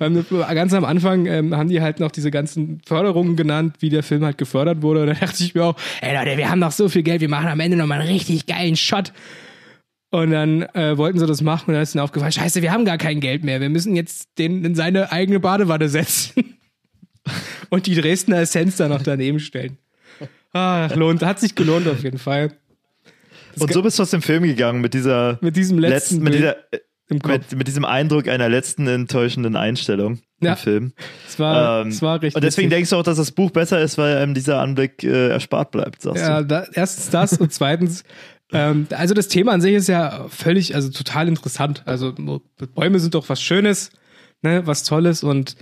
Ganz am Anfang ähm, haben die halt noch diese ganzen Förderungen genannt, wie der Film halt gefördert wurde. Und da dachte ich mir auch, ey Leute, wir haben noch so viel Geld, wir machen am Ende noch mal einen richtig geilen Shot. Und dann äh, wollten sie das machen und dann ist ihnen aufgefallen, scheiße, wir haben gar kein Geld mehr. Wir müssen jetzt den in seine eigene Badewanne setzen. und die Dresdner Essenz da noch daneben stellen. Ah, lohnt, hat sich gelohnt auf jeden Fall. Und so bist du aus dem Film gegangen mit dieser Mit diesem letzten mit, Bild dieser, äh, mit, mit diesem Eindruck einer letzten enttäuschenden Einstellung Ja. im Film. Es war, Ähm, es war richtig. und deswegen denkst du auch, dass das Buch besser ist, weil einem dieser Anblick äh, erspart bleibt, sagst Ja, du. da, erstens das und zweitens, ähm, also das Thema an sich ist ja völlig, also total interessant. Also Bäume sind doch was Schönes, ne, was Tolles und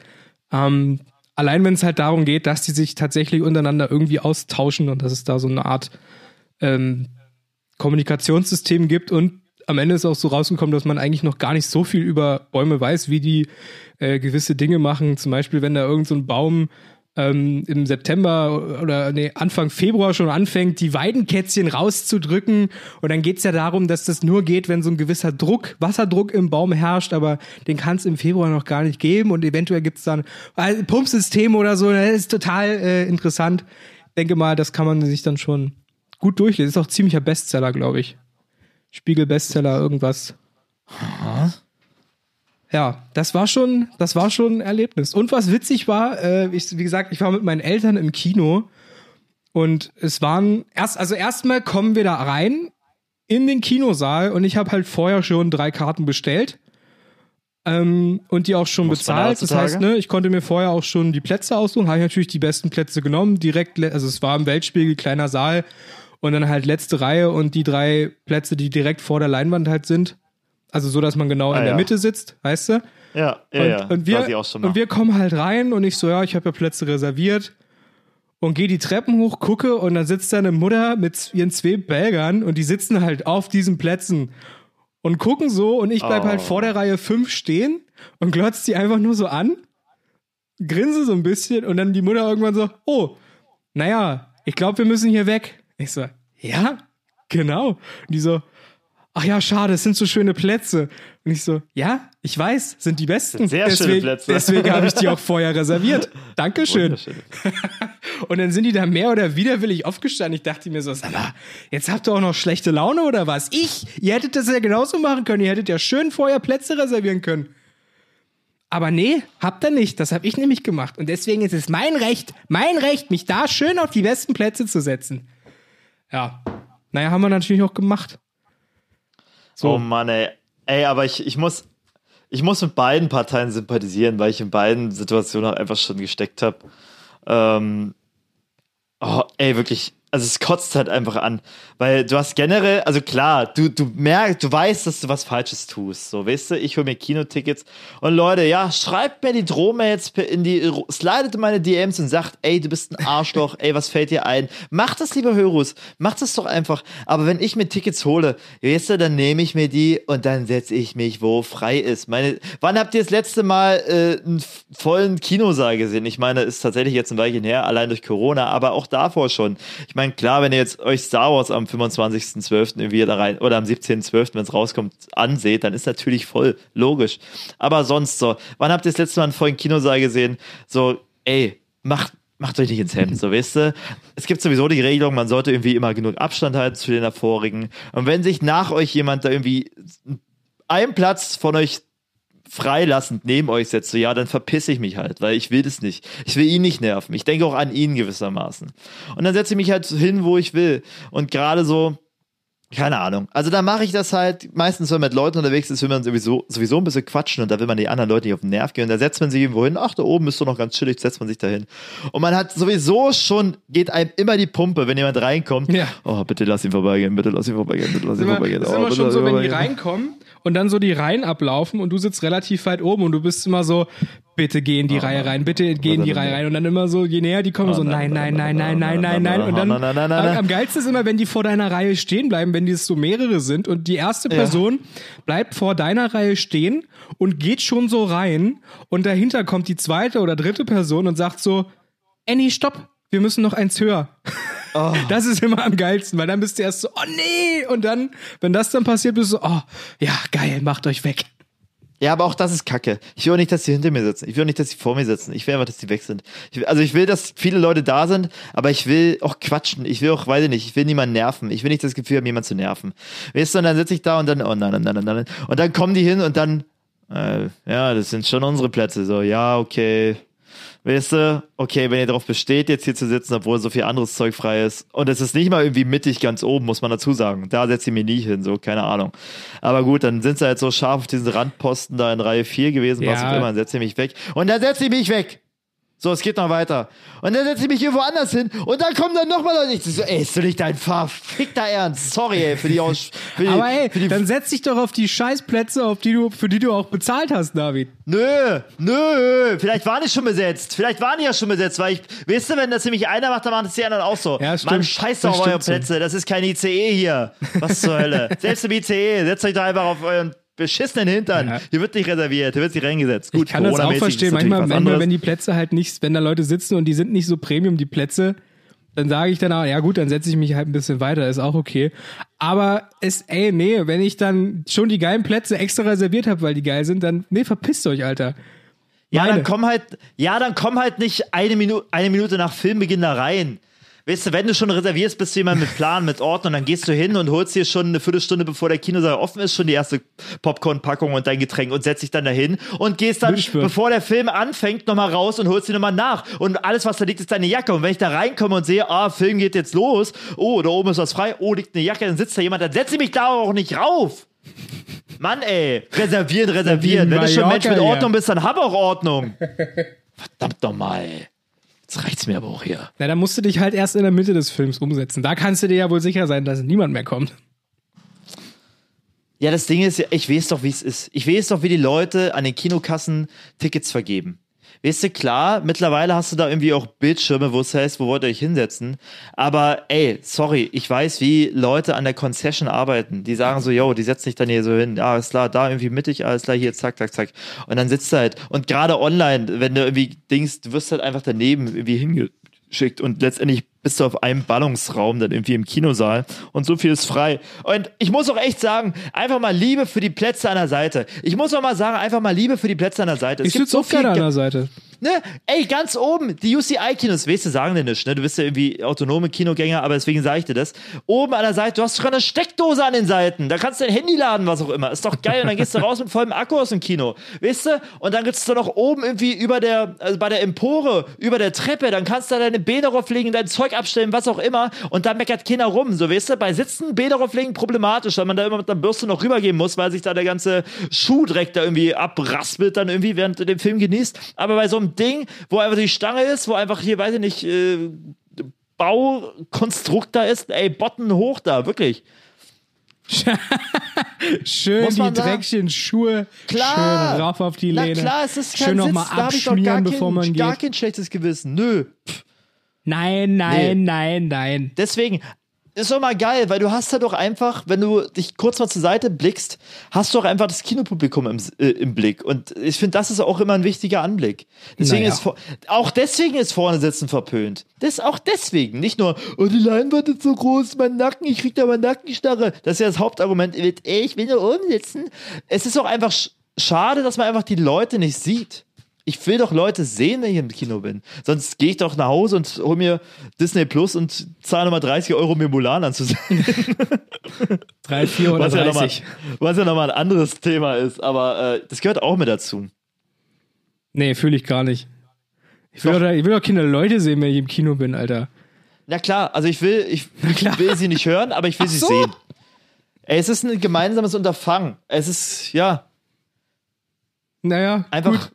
ähm, allein wenn es halt darum geht, dass die sich tatsächlich untereinander irgendwie austauschen und dass es da so eine Art ähm, Kommunikationssystem gibt und am Ende ist auch so rausgekommen, dass man eigentlich noch gar nicht so viel über Bäume weiß, wie die äh, gewisse Dinge machen. Zum Beispiel, wenn da irgend so Baum ähm, im September oder nee, Anfang Februar schon anfängt, die Weidenkätzchen rauszudrücken. Und dann geht's ja darum, dass das nur geht, wenn so ein gewisser Druck, Wasserdruck im Baum herrscht, aber den kann es im Februar noch gar nicht geben. Und eventuell gibt's dann ein Pumpsystem oder so. Das ist total äh, interessant. Denke mal, das kann man sich dann schon gut durchlesen. Ist auch ziemlicher Bestseller, glaube ich. Spiegel-Bestseller, irgendwas. Ja, das war schon, das war schon ein Erlebnis. Und was witzig war, äh, ich, wie gesagt, ich war mit meinen Eltern im Kino und es waren erst, also erstmal kommen wir da rein in den Kinosaal und ich habe halt vorher schon drei Karten bestellt ähm, und die auch schon Muss bezahlt. Das heißt, ne, ich konnte mir vorher auch schon die Plätze aussuchen, habe ich natürlich die besten Plätze genommen, direkt, also es war im Weltspiegel kleiner Saal und dann halt letzte Reihe und die drei Plätze, die direkt vor der Leinwand halt sind. Also so, dass man genau Ah, in der ja. Mitte sitzt, weißt du? Ja, ja, Und, ja. und, wir, schon und wir kommen halt rein und ich so, ja, ich habe ja Plätze reserviert und gehe die Treppen hoch, gucke und dann sitzt da eine Mutter mit ihren zwei Belgern und die sitzen halt auf diesen Plätzen und gucken so und ich bleib Oh. halt vor der Reihe 5 stehen und glotzt die einfach nur so an, grinse so ein bisschen und dann die Mutter irgendwann so, oh, naja, ich glaube, wir müssen hier weg. Ich so, ja, genau. Und die so, ach ja, schade, es sind so schöne Plätze. Und ich so, ja, ich weiß, sind die besten. Sehr schöne deswegen, Plätze. Deswegen habe ich die auch vorher reserviert. Dankeschön. Und dann sind die da mehr oder widerwillig aufgestanden. Ich dachte mir so, sag mal, jetzt habt ihr auch noch schlechte Laune oder was? Ich? Ihr hättet das ja genauso machen können. Ihr hättet ja schön vorher Plätze reservieren können. Aber nee, habt ihr nicht. Das habe ich nämlich gemacht. Und deswegen ist es mein Recht, mein Recht, mich da schön auf die besten Plätze zu setzen. Ja. Naja, haben wir natürlich auch gemacht. So. Oh Mann, ey. Ey, aber ich, ich muss, ich muss mit beiden Parteien sympathisieren, weil ich in beiden Situationen auch einfach schon gesteckt habe. Ähm, oh, ey, wirklich, also es kotzt halt einfach an, weil du hast generell, also klar, du, du merkst, du weißt, dass du was Falsches tust, so, weißt du, ich hole mir Kinotickets und Leute, ja, schreibt mir die Drohmails in die, slidet in meine DMs und sagt, ey, du bist ein Arschloch, ey, was fällt dir ein? Mach das, lieber Hörus, mach das doch einfach, aber wenn ich mir Tickets hole, weißt du, dann nehme ich mir die und dann setze ich mich, wo frei ist. Meine, wann habt ihr das letzte Mal äh, einen vollen Kinosaal gesehen? Ich meine, ist tatsächlich jetzt ein Weilchen her, allein durch Corona, aber auch davor schon. Ich meine, klar, wenn ihr jetzt euch Star Wars am 25.12. irgendwie da rein oder am 17.12., wenn es rauskommt, anseht, dann ist natürlich voll logisch. Aber sonst so, wann habt ihr das letzte Mal einen vollen Kinosaal gesehen? So, ey, macht, macht euch nicht ins Hemd, so weißt du. Es gibt sowieso die Regelung, man sollte irgendwie immer genug Abstand halten zu den davorigen. Und wenn sich nach euch jemand da irgendwie einen Platz von euch freilassend neben euch setzt, so ja, dann verpisse ich mich halt, weil ich will das nicht. Ich will ihn nicht nerven. Ich denke auch an ihn gewissermaßen. Und dann setze ich mich halt hin, wo ich will. Und gerade so, keine Ahnung. Also da mache ich das halt, meistens, wenn man mit Leuten unterwegs ist, will man sowieso, sowieso ein bisschen quatschen und da will man die anderen Leute nicht auf den Nerv gehen. Und da setzt man sich irgendwo hin, ach, da oben ist doch noch ganz chillig, setzt man sich da hin. Und man hat sowieso schon, geht einem immer die Pumpe, wenn jemand reinkommt. Ja. Oh, bitte lass ihn vorbeigehen, bitte lass ihn vorbeigehen, bitte lass ihn Immer, vorbeigehen. ist Oh, immer bitte schon so, wenn die reinkommen und dann so die Reihen ablaufen und du sitzt relativ weit oben und du bist immer so, bitte geh in die Reihe rein, bitte geh in die Reihe rein. Und dann immer so, je näher die kommen, so nein, nein, nein, nein, nein, nein, nein und dann nein. am geilsten ist immer, wenn die vor deiner Reihe stehen bleiben, wenn die so mehrere sind und die erste Person bleibt vor deiner Reihe stehen und geht schon so rein und dahinter kommt die zweite oder dritte Person und sagt so, Annie, stopp, wir müssen noch eins höher. Das ist immer am geilsten, weil dann bist du erst so, oh nee, und dann, wenn das dann passiert, bist du so, oh, ja, geil, macht euch weg. Ja, aber auch das ist Kacke. Ich will auch nicht, dass die hinter mir sitzen. Ich will auch nicht, dass die vor mir sitzen. Ich will einfach, dass die weg sind. Ich also ich will, dass viele Leute da sind, aber ich will auch quatschen. Ich will auch, weiß ich nicht, ich will niemanden nerven. Ich will nicht das Gefühl haben, jemanden zu nerven. Weißt du, und dann sitze ich da und dann, oh nein, nein, nein, nein, nein. Und dann kommen die hin und dann, äh, ja, das sind schon unsere Plätze. So, ja, okay. Weißt du, okay, wenn ihr darauf besteht, jetzt hier zu sitzen, obwohl so viel anderes Zeug frei ist. Und es ist nicht mal irgendwie mittig ganz oben, muss man dazu sagen. Da setze ich mich nie hin, so, keine Ahnung. Aber gut, dann sind sie halt so scharf auf diesen Randposten da in Reihe 4 gewesen, was Ja. auch immer, dann setze ich mich weg. Und dann setze ich mich weg. So, es geht noch weiter. Und dann setze ich mich irgendwo anders hin und dann kommen dann nochmal Leute. Ich so, ey, ist du nicht dein verfickter Ernst? Sorry, ey, für die Aus für die, Aber ey, die dann setz dich doch auf die Scheißplätze, auf die du, für die du auch bezahlt hast, David. Nö, nö, vielleicht waren die schon besetzt. Vielleicht waren die ja schon besetzt, weil ich, weißt du, wenn das nämlich einer macht, dann machen das die anderen auch so. Ja, stimmt. Mann, scheiß doch auf eure stimmt so. Plätze, das ist kein ICE hier. Was zur Hölle? Selbst im ICE, setzt euch da einfach auf euren beschissenen Hintern. Ja. Hier wird nicht reserviert, hier wird nicht reingesetzt. Gut, ich kann das auch verstehen. Manchmal, manchmal, wenn die Plätze halt nicht, wenn da Leute sitzen und die sind nicht so Premium, die Plätze, dann sage ich dann auch, ja gut, dann setze ich mich halt ein bisschen weiter, ist auch okay. Aber es, ey, nee, wenn ich dann schon die geilen Plätze extra reserviert habe, weil die geil sind, dann, nee, verpisst euch, Alter. Ja, Meine. dann komm halt, ja, dann komm halt nicht eine Minute, eine Minute nach Filmbeginn da rein. Weißt du, wenn du schon reservierst, bist du jemand mit Plan, mit Ordnung, dann gehst du hin und holst dir schon eine Viertelstunde, bevor der Kinosaal offen ist, schon die erste Popcorn-Packung und dein Getränk und setzt dich dann dahin und gehst dann, Wünschwürf. bevor der Film anfängt, nochmal raus und holst dir nochmal nach. Und alles, was da liegt, ist deine Jacke. Und wenn ich da reinkomme und sehe, ah, Film geht jetzt los, oh, da oben ist was frei, oh, liegt eine Jacke, dann sitzt da jemand, dann setze ich mich da auch nicht rauf. Mann, ey, reservieren, reservieren. Wenn du schon ein Mensch mit. Ordnung bist, dann hab auch Ordnung. Verdammt nochmal, ey. Jetzt reicht's mir aber auch hier. Na, dann musst du dich halt erst in der Mitte des Films umsetzen. Da kannst du dir ja wohl sicher sein, dass niemand mehr kommt. Ja, das Ding ist, ja, ich weiß doch, wie es ist. Ich weiß doch, wie die Leute an den Kinokassen Tickets vergeben. Weißt du, klar, mittlerweile hast du da irgendwie auch Bildschirme, wo es heißt, wo wollt ihr euch hinsetzen. Aber ey, sorry, ich weiß, wie Leute an der Concession arbeiten. Die sagen so, yo, die setzen sich dann hier so hin. Ja, ist klar, da irgendwie mittig, alles klar, hier, zack, zack, zack. Und dann sitzt du halt. Und gerade online, wenn du irgendwie denkst, du wirst halt einfach daneben irgendwie hingeschickt und letztendlich bist du auf einem Ballungsraum dann irgendwie im Kinosaal und so viel ist frei. Und ich muss auch echt sagen, einfach mal Liebe für die Plätze an der Seite. Ich muss auch mal sagen, einfach mal Liebe für die Plätze an der Seite. Es Ich gibt sitze auch viel gerne an der Seite. Ne, ey, ganz oben, die UCI-Kinos, weißt du, sagen dir nicht, ne? Du bist ja irgendwie autonome Kinogänger, aber deswegen sage ich dir das. Oben an der Seite, du hast sogar eine Steckdose an den Seiten. Da kannst du dein Handy laden, was auch immer. Ist doch geil. Und dann gehst du raus mit vollem Akku aus dem Kino. Weißt du? Und dann gibt's da noch oben irgendwie über der, also bei der Empore, über der Treppe, dann kannst du da deine Beine drauflegen, dein Zeug abstellen, was auch immer. Und dann meckert keiner rum. So, weißt du, bei Sitzen Beine drauflegen problematisch, weil man da immer mit einer Bürste noch rübergehen muss, weil sich da der ganze Schuhdreck da irgendwie abraspelt, dann irgendwie während du den Film genießt. Aber bei so einem Ding, wo einfach die Stange ist, wo einfach hier, weiß ich nicht, äh, Baukonstrukt da ist, ey, Botten hoch da, wirklich. Schön die dreckigen Schuhe. Klar. Schön rauf auf die Na Lehne. klar, es ist kein Schön nochmal abschmieren, gar bevor kein, man gar geht. kein schlechtes Gewissen. Nö. Nein, nein, Nee. nein, nein. Deswegen ist doch mal geil, weil du hast ja doch einfach, wenn du dich kurz mal zur Seite blickst, hast du doch einfach das Kinopublikum im, äh, im Blick. Und ich finde, das ist auch immer ein wichtiger Anblick. Deswegen Naja. ist auch deswegen ist vorne sitzen verpönt. Das auch deswegen, nicht nur, oh, die Leinwand ist so groß, mein Nacken, ich krieg da mal Nackenstarre. Das ist ja das Hauptargument. Ich will nur oben sitzen. Es ist auch einfach sch schade, dass man einfach die Leute nicht sieht. Ich will doch Leute sehen, wenn ich im Kino bin. Sonst gehe ich doch nach Hause und hol mir Disney Plus und zahle nochmal 30 Euro, mir Mulan anzusehen. Drei, vier oder Was ja nochmal was ja noch mal ein anderes Thema ist. Aber äh, das gehört auch mit dazu. Nee, fühle ich gar nicht. Ich will, Doch. doch, ich will doch keine Leute sehen, wenn ich im Kino bin, Alter. Na klar, also ich will, ich klar. will sie nicht hören, aber ich will Ach sie so. sehen. Ey, es ist ein gemeinsames Unterfangen. Es ist, ja, Naja, einfach. gut.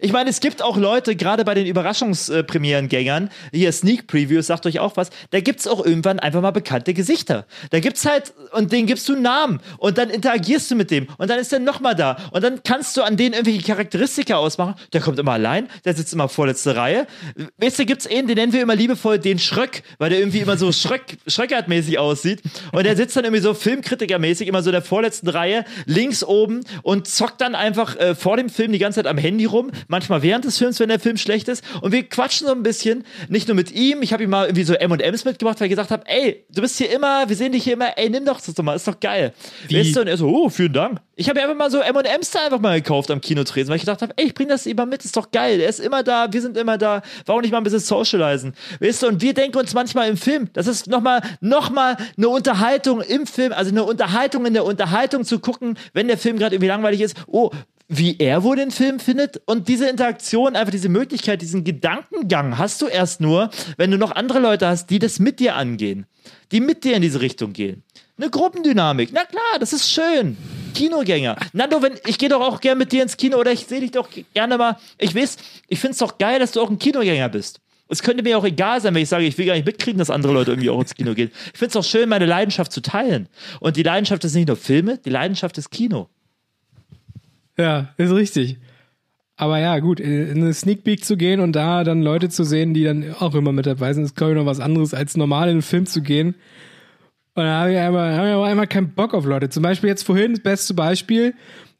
Ich meine, es gibt auch Leute, gerade bei den Überraschungspremierengängern, hier Sneak Previews, sagt euch auch was, da gibt's auch irgendwann einfach mal bekannte Gesichter. Da gibt's halt, und denen gibst du einen Namen und dann interagierst du mit dem und dann ist der nochmal da und dann kannst du an denen irgendwelche Charakteristika ausmachen. Der kommt immer allein, der sitzt immer vorletzte Reihe. Weißt du, gibt's einen, den nennen wir immer liebevoll den Schröck, weil der irgendwie immer so Schröck, Schröckert-mäßig aussieht und der sitzt dann irgendwie so Filmkritiker-mäßig immer so in der vorletzten Reihe, links oben und zockt dann einfach äh, vor dem Film die ganze Zeit am Handy rum, manchmal während des Films, wenn der Film schlecht ist. Und wir quatschen so ein bisschen, nicht nur mit ihm, ich habe ihm mal irgendwie so M&M's mitgebracht, weil ich gesagt habe, ey, du bist hier immer, wir sehen dich hier immer, ey, nimm doch das doch mal, ist doch geil. Weißt du, und er so, oh, vielen Dank. Ich habe einfach mal so M&M's da einfach mal gekauft am Kinotresen, weil ich gedacht habe, ey, ich bring das immer mit, ist doch geil. Er ist immer da, wir sind immer da. Warum nicht mal ein bisschen socialisen? Weißt du, und wir denken uns manchmal im Film, das ist nochmal, nochmal eine Unterhaltung im Film, also eine Unterhaltung in der Unterhaltung zu gucken, wenn der Film gerade irgendwie langweilig ist. Oh, wie er wohl den Film findet und diese Interaktion, einfach diese Möglichkeit, diesen Gedankengang hast du erst nur, wenn du noch andere Leute hast, die das mit dir angehen, die mit dir in diese Richtung gehen. Eine Gruppendynamik, na klar, das ist schön. Kinogänger. Nando, wenn, ich gehe doch auch gerne mit dir ins Kino oder ich sehe dich doch gerne mal. Ich weiß, ich finde es doch geil, dass du auch ein Kinogänger bist. Es könnte mir auch egal sein, wenn ich sage, ich will gar nicht mitkriegen, dass andere Leute irgendwie auch ins Kino gehen. Ich finde es auch schön, meine Leidenschaft zu teilen. Und die Leidenschaft ist nicht nur Filme, die Leidenschaft ist Kino. Ja, ist richtig. Aber ja, gut, in eine Sneak Peek zu gehen und da dann Leute zu sehen, die dann auch immer mit dabei sind, ist, glaube ich, noch was anderes, als normal in einen Film zu gehen. Und da habe ich einmal, hab ich aber einmal keinen Bock auf Leute. Zum Beispiel jetzt vorhin, das beste Beispiel,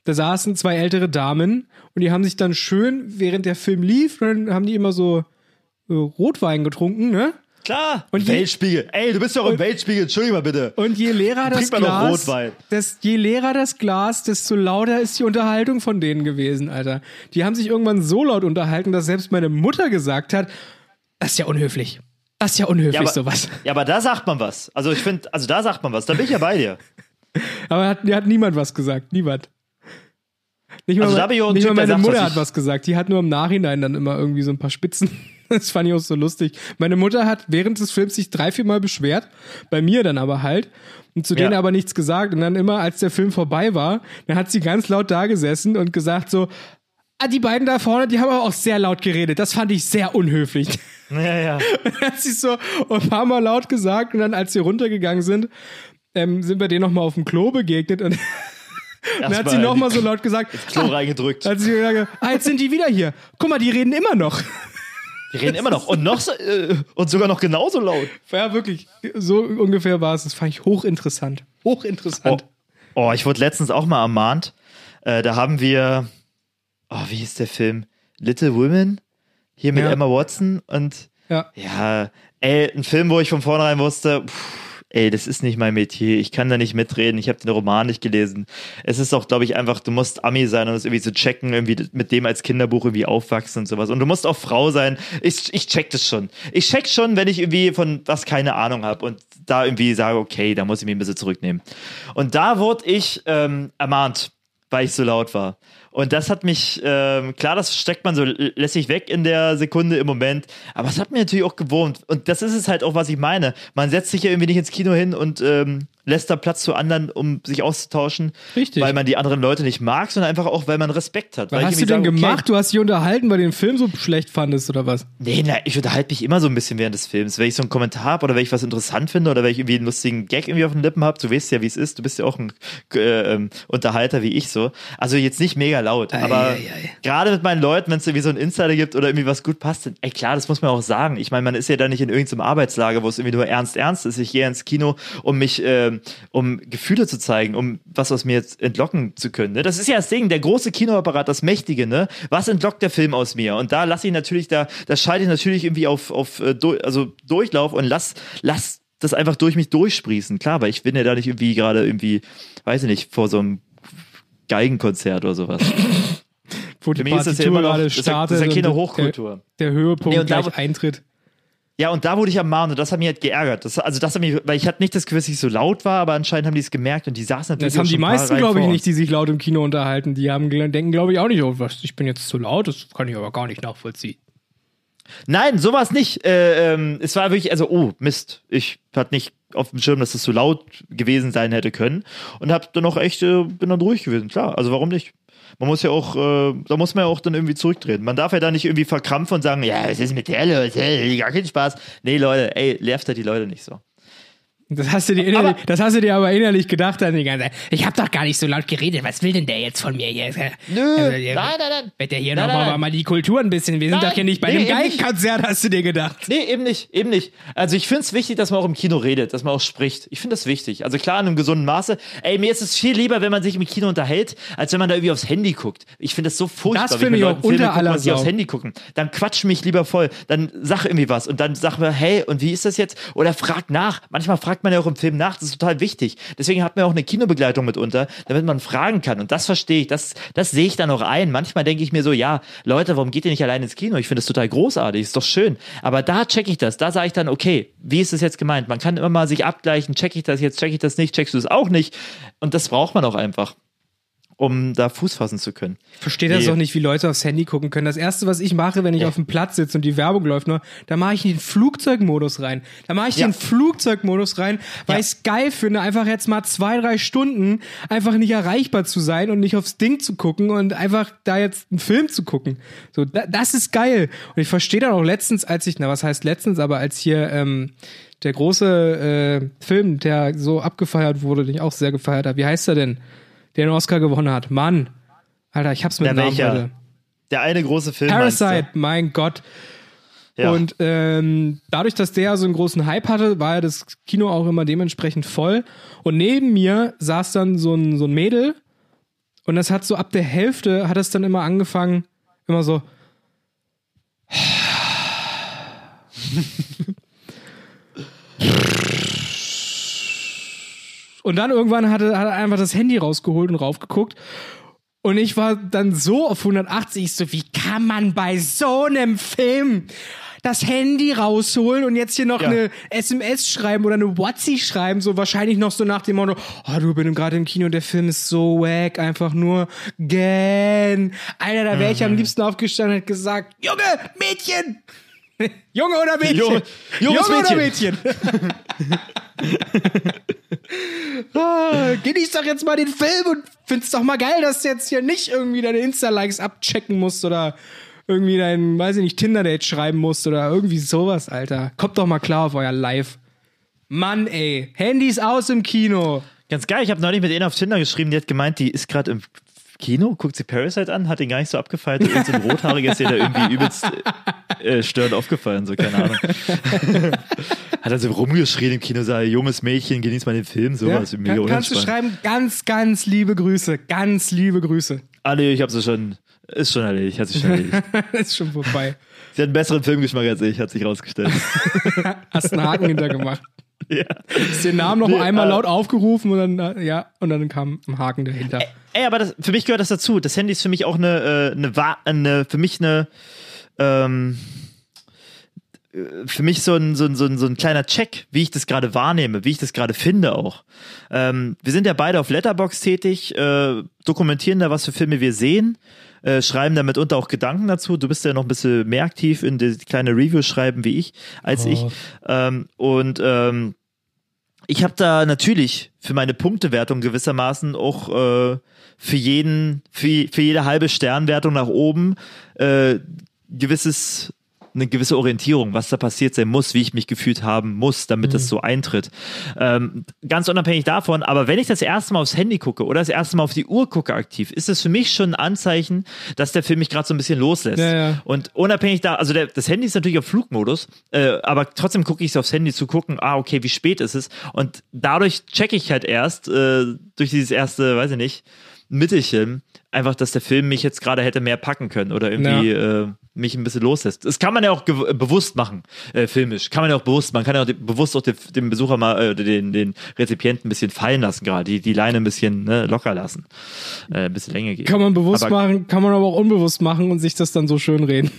da saßen zwei ältere Damen und die haben sich dann schön, während der Film lief, dann haben die immer so Rotwein getrunken, ne? Klar. Und je- Weltspiegel. Ey, du bist doch im Weltspiegel. Entschuldige mal bitte. Und je leerer das Glas, das, je leerer das Glas, desto lauter ist die Unterhaltung von denen gewesen, Alter. Die haben sich irgendwann so laut unterhalten, dass selbst meine Mutter gesagt hat, das ist ja unhöflich. Das ist ja unhöflich, Ja aber, sowas. ja, aber da sagt man was. Also ich finde, also da sagt man was. Da bin ich ja bei dir. Aber hat, hat niemand was gesagt. Niemand. Nicht mal, Also da bin ich auch nicht Typ, mal meine Mutter hat was gesagt. Die hat nur im Nachhinein dann immer irgendwie so ein paar Spitzen. Das fand ich auch so lustig. Meine Mutter hat während des Films sich drei, vier Mal beschwert. Bei mir dann aber halt. Und zu denen Ja. aber nichts gesagt. Und dann immer, als der Film vorbei war, dann hat sie ganz laut da gesessen und gesagt so, ah, die beiden da vorne, die haben aber auch sehr laut geredet. Das fand ich sehr unhöflich. Ja, ja. Dann hat sie so ein paar Mal laut gesagt und dann, als sie runtergegangen sind, ähm, sind wir denen nochmal auf dem Klo begegnet und dann hat sie nochmal so laut gesagt, Klo reingedrückt. hat sie gesagt, ah, jetzt sind die wieder hier. Guck mal, die reden immer noch. Die reden immer noch. Und noch so, äh, und sogar noch genauso laut. Ja, wirklich. So ungefähr war es. Das fand ich hochinteressant. Oh, Hochinteressant. oh, ich wurde letztens auch mal ermahnt. Äh, da haben wir, oh, wie hieß der Film? Little Women? Hier mit Ja. Emma Watson und Ja. ja, ey, ein Film, wo ich von vornherein wusste, pff, ey, das ist nicht mein Metier, ich kann da nicht mitreden, ich habe den Roman nicht gelesen. Es ist auch, glaube ich, einfach, du musst Ami sein und das irgendwie zu checken, irgendwie mit dem als Kinderbuch irgendwie aufwachsen und sowas. Und du musst auch Frau sein. Ich, ich check das schon. Ich check schon, wenn ich irgendwie von was keine Ahnung habe und da irgendwie sage, okay, da muss ich mich ein bisschen zurücknehmen. Und da wurde ich ähm, ermahnt, weil ich so laut war. Und das hat mich, ähm, klar, das steckt man so lässig weg in der Sekunde im Moment, aber es hat mir natürlich auch gewohnt. Und das ist es halt auch, was ich meine. Man setzt sich ja irgendwie nicht ins Kino hin und ähm, lässt da Platz zu anderen, um sich auszutauschen. Richtig. Weil man die anderen Leute nicht mag, sondern einfach auch, weil man Respekt hat. Was hast du denn sage, gemacht? Du hast dich unterhalten, weil du den Film so schlecht fandest, oder was? Nee, na, ich unterhalte mich immer so ein bisschen während des Films. Wenn ich so einen Kommentar habe oder wenn ich was interessant finde oder wenn ich irgendwie einen lustigen Gag irgendwie auf den Lippen habe, du weißt ja, wie es ist. Du bist ja auch ein äh, ähm, Unterhalter wie ich so. Also jetzt nicht mega laut, aber gerade mit meinen Leuten, wenn es irgendwie so einen Insider gibt oder irgendwie was gut passt, dann, ey klar, das muss man auch sagen. Ich meine, man ist ja da nicht in irgendeinem Arbeitslager, wo es irgendwie nur ernst ernst ist. Ich gehe ins Kino, um mich, ähm, um Gefühle zu zeigen, um was aus mir jetzt entlocken zu können. Ne? Das ist ja das Ding, der große Kinoapparat, das Mächtige, ne? Was entlockt der Film aus mir? Und da lasse ich natürlich, da, da schalte ich natürlich irgendwie auf, auf äh, also Durchlauf und lass, lass das einfach durch mich durchsprießen. Klar, weil ich bin ja da nicht irgendwie gerade irgendwie, weiß ich nicht, vor so einem Geigenkonzert oder sowas. Wo die Für mich ist das ja immer noch, das ist ja, das ist ja keine Hochkultur. Der, der Höhepunkt Nee, und da- gleich eintritt. Ja, und da wurde ich ermahnt und das hat mich halt geärgert. Das, also das hat mich, weil ich hatte nicht das Gefühl, dass ich so laut war, aber anscheinend haben die es gemerkt und die saßen natürlich Das haben die meisten, glaube ich, nicht, die sich laut im Kino unterhalten. Die haben, denken, glaube ich, auch nicht, oh, was, ich bin jetzt zu laut, das kann ich aber gar nicht nachvollziehen. Nein, sowas nicht. Äh, ähm, es war wirklich, also, oh, Mist. Ich hatte nicht auf dem Schirm, dass das so laut gewesen sein hätte können. Und hab dann auch echt, äh, bin dann ruhig gewesen. Klar, also warum nicht? Man muss ja auch, äh, da muss man ja auch dann irgendwie zurücktreten. Man darf ja da nicht irgendwie verkrampfen und sagen, ja, was ist mit der los? Hey, gar keinen Spaß. Nee, Leute, ey, nervt halt die Leute nicht so. Das hast du dir innerlich, das hast du dir aber innerlich gedacht dann die ganze Zeit. Ich habe doch gar nicht so laut geredet. Was will denn der jetzt von mir hier? Nö, Also, nein, nein, nein. Wird der hier Nein, nochmal mal die Kultur ein bisschen. Wir sind Nein, doch hier nicht bei nee, einem. Geigenkonzert, hast du dir gedacht. Nee, eben nicht, eben nicht. Also ich finde es wichtig, dass man auch im Kino redet, dass man auch spricht. Ich finde das wichtig. Also klar, in einem gesunden Maße. Ey, mir ist es viel lieber, wenn man sich im Kino unterhält, als wenn man da irgendwie aufs Handy guckt. Ich finde das so furchtbar, Das mit ich auch Leuten Filme aller und sie aufs. Handy gucken. Dann quatsch mich lieber voll. Dann sag irgendwie was und dann sag mir, hey, und wie ist das jetzt? Oder frag nach. Manchmal fragt man ja auch im Film nach. Das ist total wichtig. Deswegen hat man auch eine Kinobegleitung mitunter, damit man fragen kann. Und das verstehe ich. Das, das sehe ich dann auch ein. Manchmal denke ich mir so, ja, Leute, warum geht ihr nicht allein ins Kino? Ich finde das total großartig. Ist doch schön. Aber da checke ich das. Da sage ich dann, okay, wie ist das jetzt gemeint? Man kann immer mal sich abgleichen. Check ich das jetzt? Check ich das nicht? Checkst du es auch nicht? Und das braucht man auch einfach, um da Fuß fassen zu können. Ich verstehe das Nee. doch nicht, wie Leute aufs Handy gucken können. Das erste, was ich mache, wenn ich auf dem Platz sitze und die Werbung läuft nur, da mache ich den Flugzeugmodus rein. Da mache ich Ja. den Flugzeugmodus rein, weil Ja. ich es geil finde, einfach jetzt mal zwei, drei Stunden einfach nicht erreichbar zu sein und nicht aufs Ding zu gucken und einfach da jetzt einen Film zu gucken. So, da, das ist geil. Und ich verstehe dann auch letztens, als ich, na was heißt letztens, aber als hier ähm, der große äh, Film, der so abgefeiert wurde, den ich auch sehr gefeiert habe, wie heißt er denn? Der den Oscar gewonnen hat. Mann. Alter, ich hab's mit Der Namen welcher? heute. Der eine große Film. Parasite, mein Gott. Ja. Und ähm, dadurch, dass der so einen großen Hype hatte, war ja das Kino auch immer dementsprechend voll. Und neben mir saß dann so ein, so ein Mädel und das hat so ab der Hälfte, hat es dann immer angefangen, immer so. Und dann irgendwann hat er, hat er einfach das Handy rausgeholt und raufgeguckt. Und ich war dann so auf 180, ich so, wie kann man bei so einem Film das Handy rausholen und jetzt hier noch Ja. eine SMS schreiben oder eine WhatsApp schreiben, so wahrscheinlich noch so nach dem Motto, oh, du bist gerade im Kino und der Film ist so wack, einfach nur gähn. Alter, da wäre ich Mhm. am liebsten aufgestanden und gesagt, Junge, Mädchen! Junge oder Mädchen? Junge- Junge oder Mädchen? Ah, Genieß doch jetzt mal den Film und find's doch mal geil, dass du jetzt hier nicht irgendwie deine Insta-Likes abchecken musst oder irgendwie dein, weiß ich nicht, Tinder-Date schreiben musst oder irgendwie sowas, Alter. Kommt doch mal klar auf euer Live. Mann, ey. Handys aus im Kino. Ganz geil, ich habe neulich mit einer auf Tinder geschrieben, die hat gemeint, die ist gerade im Kino, guckt sie Parasite an, hat den gar nicht so abgefeiert, irgend so ein rothaariger ist ihr da irgendwie übelst äh, störend aufgefallen, so keine Ahnung. hat er so rumgeschrien im Kino, sei junges Mädchen, genießt mal den Film, Ja? sowas. mega Kann, kannst du schreiben, ganz, ganz liebe Grüße. Ganz liebe Grüße. Ah nee, ich hab sie schon, ist schon erledigt, hat sich schon erledigt. ist schon vorbei. sie hat einen besseren Filmgeschmack als ich, hat sich rausgestellt. Hast einen Haken hintergemacht. Ja. Ist den Namen noch Nee, einmal äh, laut aufgerufen und dann, äh, ja, und dann kam ein Haken dahinter. Ey, aber das, für mich gehört das dazu. Das Handy ist für mich auch eine, äh, eine, eine für mich eine, ähm, äh, für mich so ein, so, ein, so, ein, so ein kleiner Check, wie ich das gerade wahrnehme, wie ich das gerade finde auch. Ähm, wir sind ja beide auf Letterbox tätig, äh, dokumentieren da, was für Filme wir sehen, äh, schreiben da mitunter auch Gedanken dazu. Du bist ja noch ein bisschen mehr aktiv in die kleine Reviews schreiben wie ich, als Oh. ich. Ähm, und ähm, ich habe da natürlich für meine Punktewertung gewissermaßen auch äh, für jeden, für, für jede halbe Sternwertung nach oben äh, gewisses eine gewisse Orientierung, was da passiert sein muss, wie ich mich gefühlt haben muss, damit das so eintritt. Ähm, ganz unabhängig davon, aber wenn ich das erste Mal aufs Handy gucke oder das erste Mal auf die Uhr gucke aktiv, ist das für mich schon ein Anzeichen, dass der Film mich gerade so ein bisschen loslässt. Ja, ja. Und unabhängig da, also der, das Handy ist natürlich auf Flugmodus, äh, aber trotzdem gucke ich aufs Handy zu gucken, ah, okay, wie spät ist es? Und dadurch checke ich halt erst äh, durch dieses erste, weiß ich nicht, Mittelchen, einfach, dass der Film mich jetzt gerade hätte mehr packen können oder irgendwie äh, mich ein bisschen loslässt. Das kann man ja auch gew- bewusst machen, äh, filmisch. Kann man ja auch bewusst, man kann ja auch bewusst auch den, den Besucher mal, äh, den, den Rezipienten ein bisschen fallen lassen gerade, die, die Leine ein bisschen ne, locker lassen, äh, ein bisschen Länge geben. Kann man bewusst Aber- machen, kann man aber auch unbewusst machen und sich das dann so schön reden.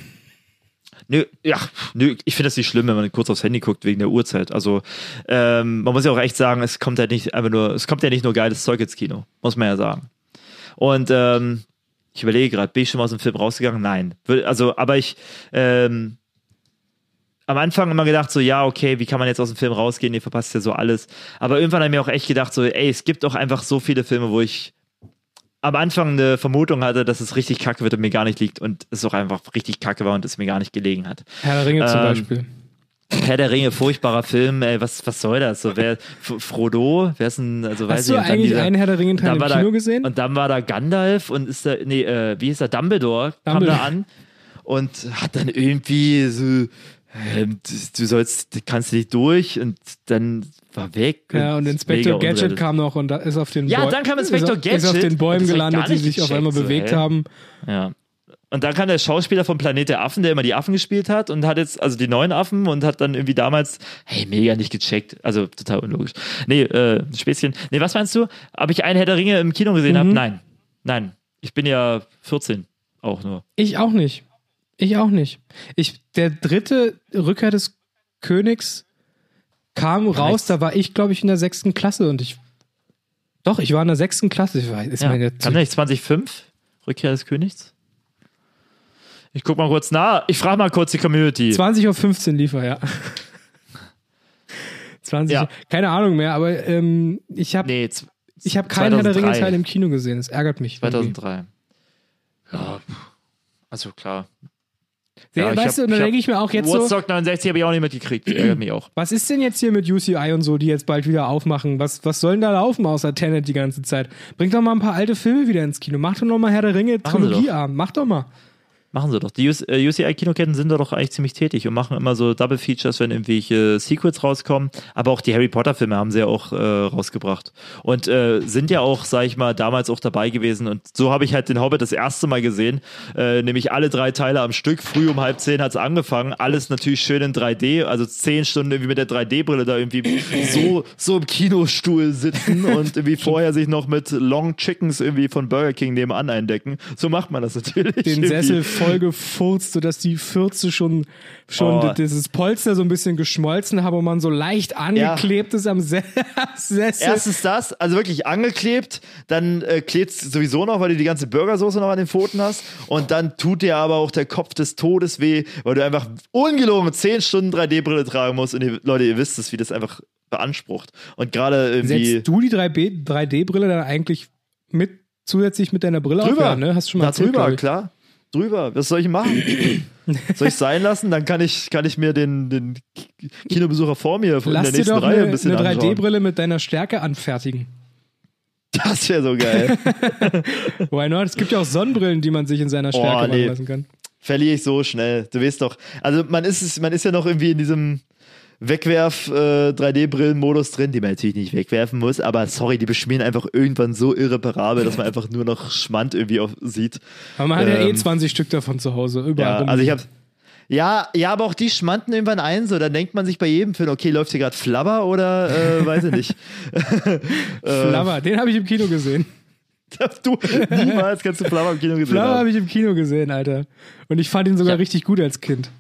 Nö, ja, nö, ich finde das nicht schlimm, wenn man kurz aufs Handy guckt wegen der Uhrzeit. Also ähm, man muss ja auch echt sagen, es kommt halt nicht einfach nur, es kommt ja nicht nur geiles Zeug ins Kino, muss man ja sagen. Und ähm, ich überlege gerade, bin ich schon mal aus dem Film rausgegangen? Nein. Also, aber ich ähm, am Anfang immer gedacht, so, ja, okay, wie kann man jetzt aus dem Film rausgehen? Ihr verpasst ja so alles. Aber irgendwann habe ich mir auch echt gedacht, so, ey, es gibt doch einfach so viele Filme, wo ich am Anfang eine Vermutung hatte, dass es richtig kacke wird und mir gar nicht liegt und es auch einfach richtig kacke war und es mir gar nicht gelegen hat. Herr der Ringe zum Ähm, Beispiel. Herr der Ringe, furchtbarer Film, ey, was, was soll das? So, wer, Frodo, wer ist denn, also weiß Hast ich du und dann eigentlich dieser- einen Herr der Ringe-Teil im Kino da, gesehen? Und dann war da Gandalf und ist da, nee, äh, wie hieß er, Dumbledore, kam Dumbledore. da an und hat dann irgendwie so, ähm, du, du sollst, du kannst nicht durch und dann war weg. ja, und mega Inspector Gadget kam noch und da ist auf den Ja, Bäu- dann kam Inspector auf- Ist auf Gadget den Bäumen und gelandet, die nicht sich auf einmal so, bewegt hä? haben. Ja. Und dann kam der Schauspieler von Planet der Affen, der immer die Affen gespielt hat und hat jetzt, also die neuen Affen und hat dann irgendwie damals, hey, mega nicht gecheckt. Also total unlogisch. Nee, äh, Späßchen. Nee, was meinst du? Ob ich einen Herr der Ringe im Kino gesehen Mhm. habe? Nein. Nein. Ich bin ja 14 auch nur. Ich auch nicht. Ich auch nicht. Ich, der dritte Rückkehr des Königs kam raus, da war ich, glaube ich, in der sechsten Klasse und ich. Doch, ich war in der sechsten Klasse. Ich weiß, ist Ja. meine Kam nicht 2005? Rückkehr des Königs? Ich guck mal kurz nach. Ich frage mal kurz die Community. 20.15 Uhr lief er, ja. 20, Ja. keine Ahnung mehr, aber ähm, ich habe nee, ich hab keinen Herr der 2003. Ringe-Teil im Kino gesehen. Das ärgert mich. irgendwie. 2003. Ja, also klar. Ja, weißt hab- du, und dann denke ich mir auch jetzt so, Woodstock 69 habe ich auch nicht mitgekriegt. Ärgert mich auch. was ist denn jetzt hier mit UCI und so, die jetzt bald wieder aufmachen? Was, was soll denn da laufen außer Tenet die ganze Zeit? Bringt doch mal ein paar alte Filme wieder ins Kino. Mach doch noch mal Herr der Ringe Trilogieabend. Mach doch mal. Machen sie doch. Die US- äh, UCI-Kinoketten sind da doch eigentlich ziemlich tätig und machen immer so Double Features, wenn irgendwelche Sequels rauskommen. Aber auch die Harry Potter-Filme haben sie ja auch äh, rausgebracht. Und äh, sind ja auch, sag ich mal, damals auch dabei gewesen. Und so habe ich halt den Hobbit das erste Mal gesehen. Äh, nämlich alle drei Teile am Stück. Früh um halb zehn hat's angefangen. Alles natürlich schön in 3D. Also zehn Stunden irgendwie mit der 3D-Brille da irgendwie so, so im Kinostuhl sitzen und irgendwie vorher sich noch mit Long Chickens irgendwie von Burger King nebenan eindecken. So macht man das natürlich. Den Irgendwie. Sessel voll gefurzt, sodass die Fürze schon, schon Oh. dieses Polster so ein bisschen geschmolzen haben und man so leicht angeklebt ist am Se Sessel. Erstens das, also wirklich angeklebt, dann äh, klebt sowieso noch, weil du die ganze Burgersoße noch an den Pfoten hast und dann tut dir aber auch der Kopf des Todes weh, weil du einfach ungelogen 10 Stunden 3D-Brille tragen musst und ihr, Leute, ihr wisst es, wie das einfach beansprucht. Und gerade irgendwie Setzt du die 3B 3D-Brille dann eigentlich mit zusätzlich mit deiner Brille auf? drüber, Ja, ne? Hast du schon mal da erzählt, drüber, klar. Drüber, was soll ich machen? soll ich sein lassen? Dann kann ich, kann ich mir den, den Kinobesucher vor mir in Lass der dir nächsten doch Reihe eine, ein bisschen eine anschauen. 3D-Brille mit deiner Stärke anfertigen. Das wäre so geil. Why not? Es gibt ja auch Sonnenbrillen, die man sich in seiner Stärke Oh, machen nee. lassen kann. verliere ich so schnell. Du weißt doch, also man ist es, man ist ja noch irgendwie in diesem Wegwerf äh, 3D-Brillen-Modus drin, die man natürlich nicht wegwerfen muss, aber sorry, die beschmieren einfach irgendwann so irreparabel, dass man einfach nur noch Schmand irgendwie auf, sieht. Aber man hat ja eh Ähm, 20 Stück davon zu Hause. Überall Ja, rum. also ich habe Ja, ja, aber auch die schmanden irgendwann ein, so, dann denkt man sich bei jedem Film, okay, läuft hier gerade Flabber oder äh, weiß ich nicht. Flabber, den habe ich im Kino gesehen. du, niemals kannst du Flabber im Kino gesehen Flabber habe ich im Kino gesehen, Alter. Und ich fand ihn sogar Ja. richtig gut als Kind.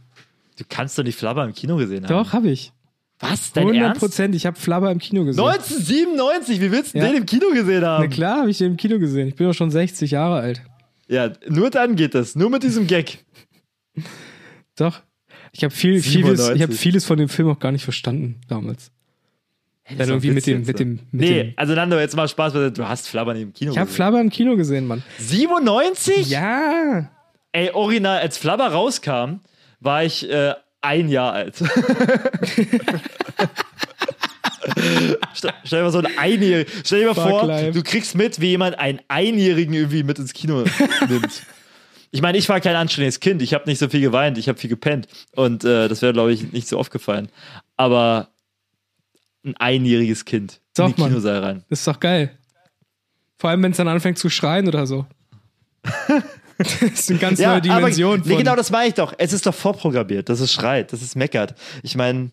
Du kannst doch nicht Flabber im Kino gesehen haben. Doch, habe ich. Was? Dein 100 Ernst? Prozent, ich habe Flabber im Kino gesehen. 1997, wie willst du Ja. den im Kino gesehen Na haben? klar, habe ich den im Kino gesehen. Ich bin doch schon 60 Jahre alt. Ja, nur dann geht das. Nur mit diesem Gag. Doch. Ich habe viel, vieles, 97. ich hab vieles von dem Film auch gar nicht verstanden damals. Dann irgendwie mit dem, mit dem, mit nee, dem. also Nando, jetzt mal Spaß, weil du hast Flabber im Kino Ich habe gesehen. Flabber im Kino gesehen, Mann. 97? Ja. Ey, original, als Flabber rauskam, war ich äh, ein Jahr alt. Stell dir mal so ein Einjährigen. Stell dir mal Fuck vor, life. du kriegst mit, wie jemand einen Einjährigen irgendwie mit ins Kino nimmt. Ich meine, ich war kein anständiges Kind. Ich habe nicht so viel geweint. Ich habe viel gepennt. Und äh, das wäre, glaube ich, nicht so oft gefallen. Aber ein einjähriges Kind Doch, in den Mann. Kinosaal rein. Das ist doch geil. Vor allem, wenn es dann anfängt zu schreien oder so. das ist eine ganz neue Dimension. Aber, nee, genau das meine ich doch. Es ist doch vorprogrammiert, dass es schreit, dass es meckert. Ich meine,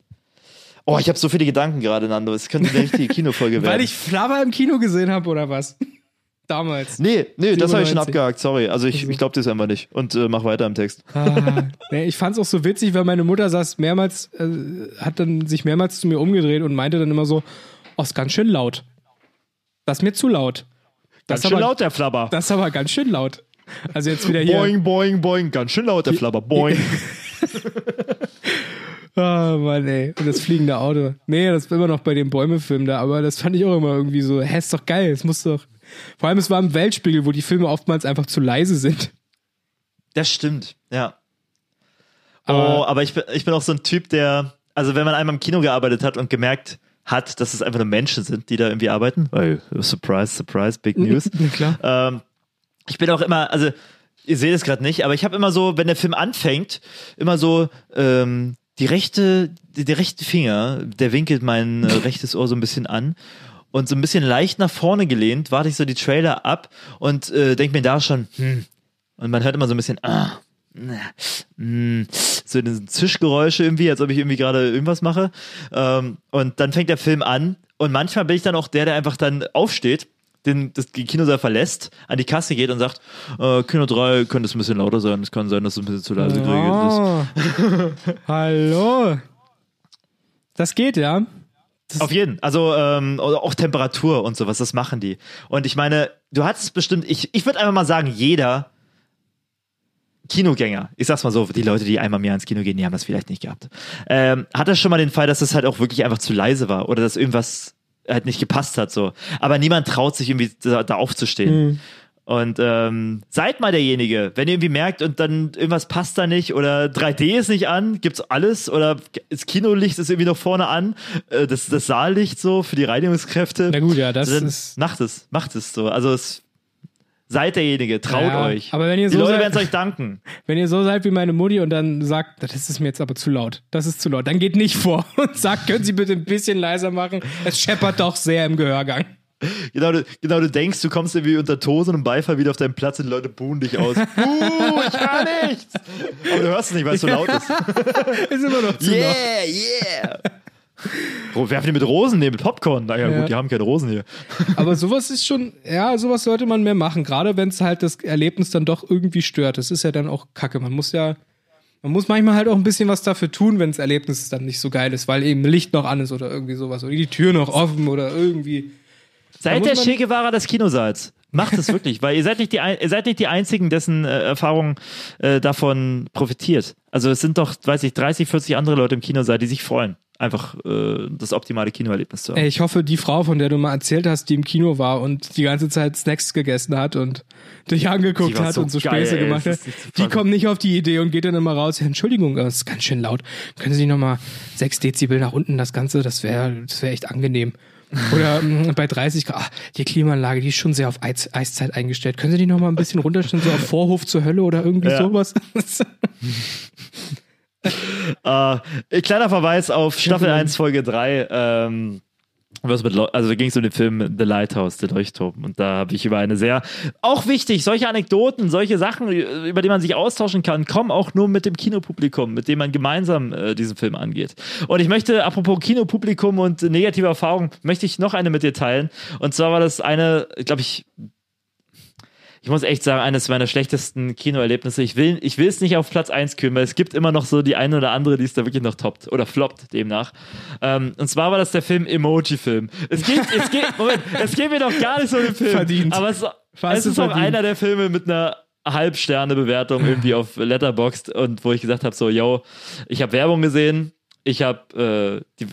oh, ich habe so viele Gedanken gerade, Nando. Es könnte eine richtige Kinofolge werden. Weil ich Flabber im Kino gesehen habe oder was? Damals. nee, nee, das habe ich schon 97. abgehakt, sorry. Also ich, Also. ich glaube das einfach nicht. Und äh, mach weiter im Text. Ah, nee, ich fand's auch so witzig, weil meine Mutter saß mehrmals, äh, hat dann sich mehrmals zu mir umgedreht und meinte dann immer so, oh, ist ganz schön laut. Das ist mir zu laut. Das Ganz ist schön aber, laut, der Flabber. Das ist aber ganz schön laut. Also jetzt wieder hier. Boing, boing, boing. Ganz schön laut, der Flabber. Boing. Ah, Mann, ey. Und das fliegende Auto. Nee, das war immer noch bei dem Bäume-Film da, aber das fand ich auch immer irgendwie so, hä, ist doch geil, es muss doch. Vor allem, es war im Weltspiegel, wo die Filme oftmals einfach zu leise sind. Das stimmt, ja. Aber- oh, aber ich bin, ich bin auch so ein Typ, der, also wenn man einmal im Kino gearbeitet hat und gemerkt hat, dass es einfach nur Menschen sind, die da irgendwie arbeiten, weil, surprise, surprise, big news. Na klar. Ähm, ich bin auch immer, also ihr seht es gerade nicht, aber ich habe immer so, wenn der Film anfängt, immer so ähm, die rechte, der rechte Finger, der winkelt mein äh, rechtes Ohr so ein bisschen an und so ein bisschen leicht nach vorne gelehnt, warte ich so die Trailer ab und äh, denke mir da schon, hm. Und man hört immer so ein bisschen, ah, mm, so Zischgeräusche irgendwie, als ob ich irgendwie gerade irgendwas mache. Ähm, und dann fängt der Film an und manchmal bin ich dann auch der, der einfach dann aufsteht, den, das Kinosaal verlässt, an die Kasse geht und sagt, äh, Kino 3 könnte es ein bisschen lauter sein, es kann sein, dass es ein bisschen zu leise geregelt ist. Hallo. Das geht, ja. Auf jeden. Also ähm, auch Temperatur und sowas, das machen die. Und ich meine, du hattest bestimmt, ich, ich würde einfach mal sagen, jeder Kinogänger, ich sag's mal so, die Leute, die einmal mehr ins Kino gehen, die haben das vielleicht nicht gehabt. Ähm, hatte schon mal den Fall, dass es halt auch wirklich einfach zu leise war oder dass irgendwas halt nicht gepasst hat so. Aber niemand traut sich irgendwie da, da aufzustehen. Und ähm, seid mal derjenige, wenn ihr irgendwie merkt und dann irgendwas passt da nicht oder 3D ist nicht an, gibt's alles oder das Kinolicht ist irgendwie noch vorne an, äh, das, das Saallicht so für die Reinigungskräfte. Na gut, ja, das dann ist- macht es, macht es so. Also es, seid derjenige, traut Ja, euch. aber wenn ihr die so Leute seid- werden es euch danken. Wenn ihr so seid wie meine Mutti und dann sagt, das ist mir jetzt aber zu laut, das ist zu laut, dann geht nicht vor und sagt, können Sie bitte ein bisschen leiser machen? Es scheppert doch sehr im Gehörgang. Genau du, genau, du denkst, du kommst irgendwie unter Tosen und Beifall wieder auf deinen Platz und die Leute buhen dich aus. Buh, ich höre nichts. Aber du hörst es nicht, weil es so laut ist. Ist immer noch zu laut. Yeah, yeah. Bro, werfen die mit Rosen? Nee, mit Popcorn. Naja, Ja. gut, die haben keine Rosen hier. Aber sowas ist schon, ja, sowas sollte man mehr machen, gerade wenn es halt das Erlebnis dann doch irgendwie stört. Das ist ja dann auch kacke. Man muss ja, man muss manchmal halt auch ein bisschen was dafür tun, wenn das Erlebnis dann nicht so geil ist, weil eben Licht noch an ist oder irgendwie sowas oder die Tür noch offen oder irgendwie. Seid der Che Guevara des Kinosaals. Macht es wirklich, weil ihr seid nicht die, ihr seid nicht die Einzigen, dessen äh, Erfahrung äh, davon profitiert. Also es sind doch, weiß ich, 30, 40 andere Leute im Kinosaal, die sich freuen, einfach äh, das optimale Kinoerlebnis zu haben. Ey, ich hoffe, die Frau, von der du mal erzählt hast, die im Kino war und die ganze Zeit Snacks gegessen hat und dich angeguckt hat so und so geil, Späße gemacht hat, die kommt nicht auf die Idee und geht dann immer raus. Ja, Entschuldigung, das ist ganz schön laut. Können Sie noch mal 6 Dezibel nach unten, das Ganze, das wäre das wär echt angenehm. Oder mm, bei 30 Grad, ah, die Klimaanlage, die ist schon sehr auf Eiz, Eiszeit eingestellt. Können Sie die noch mal ein bisschen runterstellen, so auf Vorhof zur Hölle oder irgendwie Ja. sowas? Äh, kleiner Verweis auf Staffel 1, Folge 3. Ähm, Was mit, also da ging es um den Film The Lighthouse, der Leuchtturm. Und da habe ich über eine sehr, auch wichtig, solche Anekdoten, solche Sachen, über die man sich austauschen kann, kommen auch nur mit dem Kinopublikum, mit dem man gemeinsam äh, diesen Film angeht. Und ich möchte, apropos Kinopublikum und negative Erfahrungen, möchte ich noch eine mit dir teilen. Und zwar war das eine, glaube ich, ich muss echt sagen, eines meiner schlechtesten Kinoerlebnisse. Ich will, ich will es nicht auf Platz 1 kühlen, weil es gibt immer noch so die eine oder andere, die es da wirklich noch toppt oder floppt demnach. Ähm, und zwar war das der Film Emoji-Film. Es geht, es geht, Moment, es geht mir doch gar nicht so um den Film. Verdient. Aber es, es ist auch einer der Filme mit einer Halbsterne-Bewertung irgendwie auf Letterboxd und wo ich gesagt habe, so, yo, ich habe Werbung gesehen, ich habe äh, die,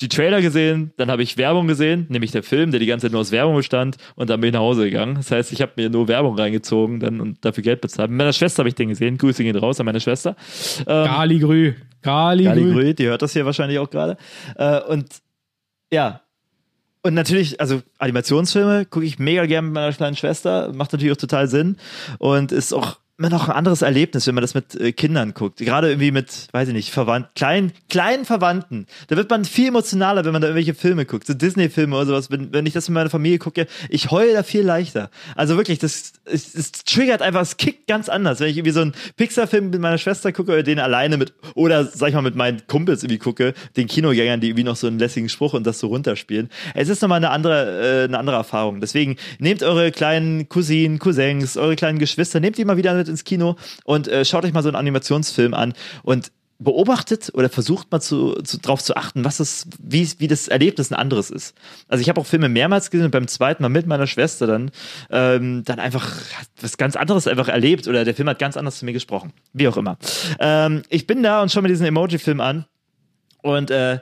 die Trailer gesehen, dann habe ich Werbung gesehen, nämlich der Film, der die ganze Zeit nur aus Werbung bestand und dann bin ich nach Hause gegangen. Das heißt, ich habe mir nur Werbung reingezogen dann und dafür Geld bezahlt. Mit meiner Schwester habe ich den gesehen. Grüße gehen raus an meine Schwester. Ähm, Gali Grü. Gali, Gali Grü. Grü, die hört das hier wahrscheinlich auch gerade. Äh, und ja. Und natürlich, also Animationsfilme gucke ich mega gern mit meiner kleinen Schwester. Macht natürlich auch total Sinn. Und ist auch immer noch ein anderes Erlebnis, wenn man das mit äh, Kindern guckt. Gerade irgendwie mit, weiß ich nicht, Verwandten, kleinen, kleinen Verwandten. Da wird man viel emotionaler, wenn man da irgendwelche Filme guckt. So Disney-Filme oder sowas. Wenn, wenn ich das mit meiner Familie gucke, ich heule da viel leichter. Also wirklich, das, es, es triggert einfach, es kickt ganz anders. Wenn ich irgendwie so einen Pixar-Film mit meiner Schwester gucke oder den alleine mit, oder sag ich mal mit meinen Kumpels irgendwie gucke, den Kinogängern, die irgendwie noch so einen lässigen Spruch und das so runterspielen. Es ist nochmal eine andere, äh, eine andere Erfahrung. Deswegen nehmt eure kleinen Cousinen, Cousins, eure kleinen Geschwister, nehmt die mal wieder mit ins Kino und äh, schaut euch mal so einen Animationsfilm an und beobachtet oder versucht mal zu, zu, drauf zu achten, was es, wie, wie das Erlebnis ein anderes ist. Also ich habe auch Filme mehrmals gesehen und beim zweiten Mal mit meiner Schwester dann, ähm, dann einfach was ganz anderes einfach erlebt oder der Film hat ganz anders zu mir gesprochen. Wie auch immer. Ähm, ich bin da und schaue mir diesen Emoji-Film an und äh,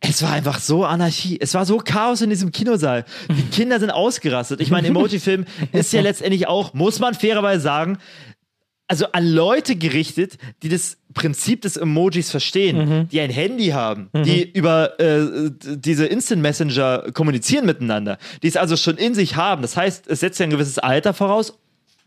es war einfach so Anarchie. Es war so Chaos in diesem Kinosaal. Die Kinder sind ausgerastet. Ich meine, Emoji-Film ist ja letztendlich auch, muss man fairerweise sagen, also an Leute gerichtet, die das Prinzip des Emojis verstehen, die ein Handy haben, die über äh, diese Instant Messenger kommunizieren miteinander, die es also schon in sich haben. Das heißt, es setzt ja ein gewisses Alter voraus,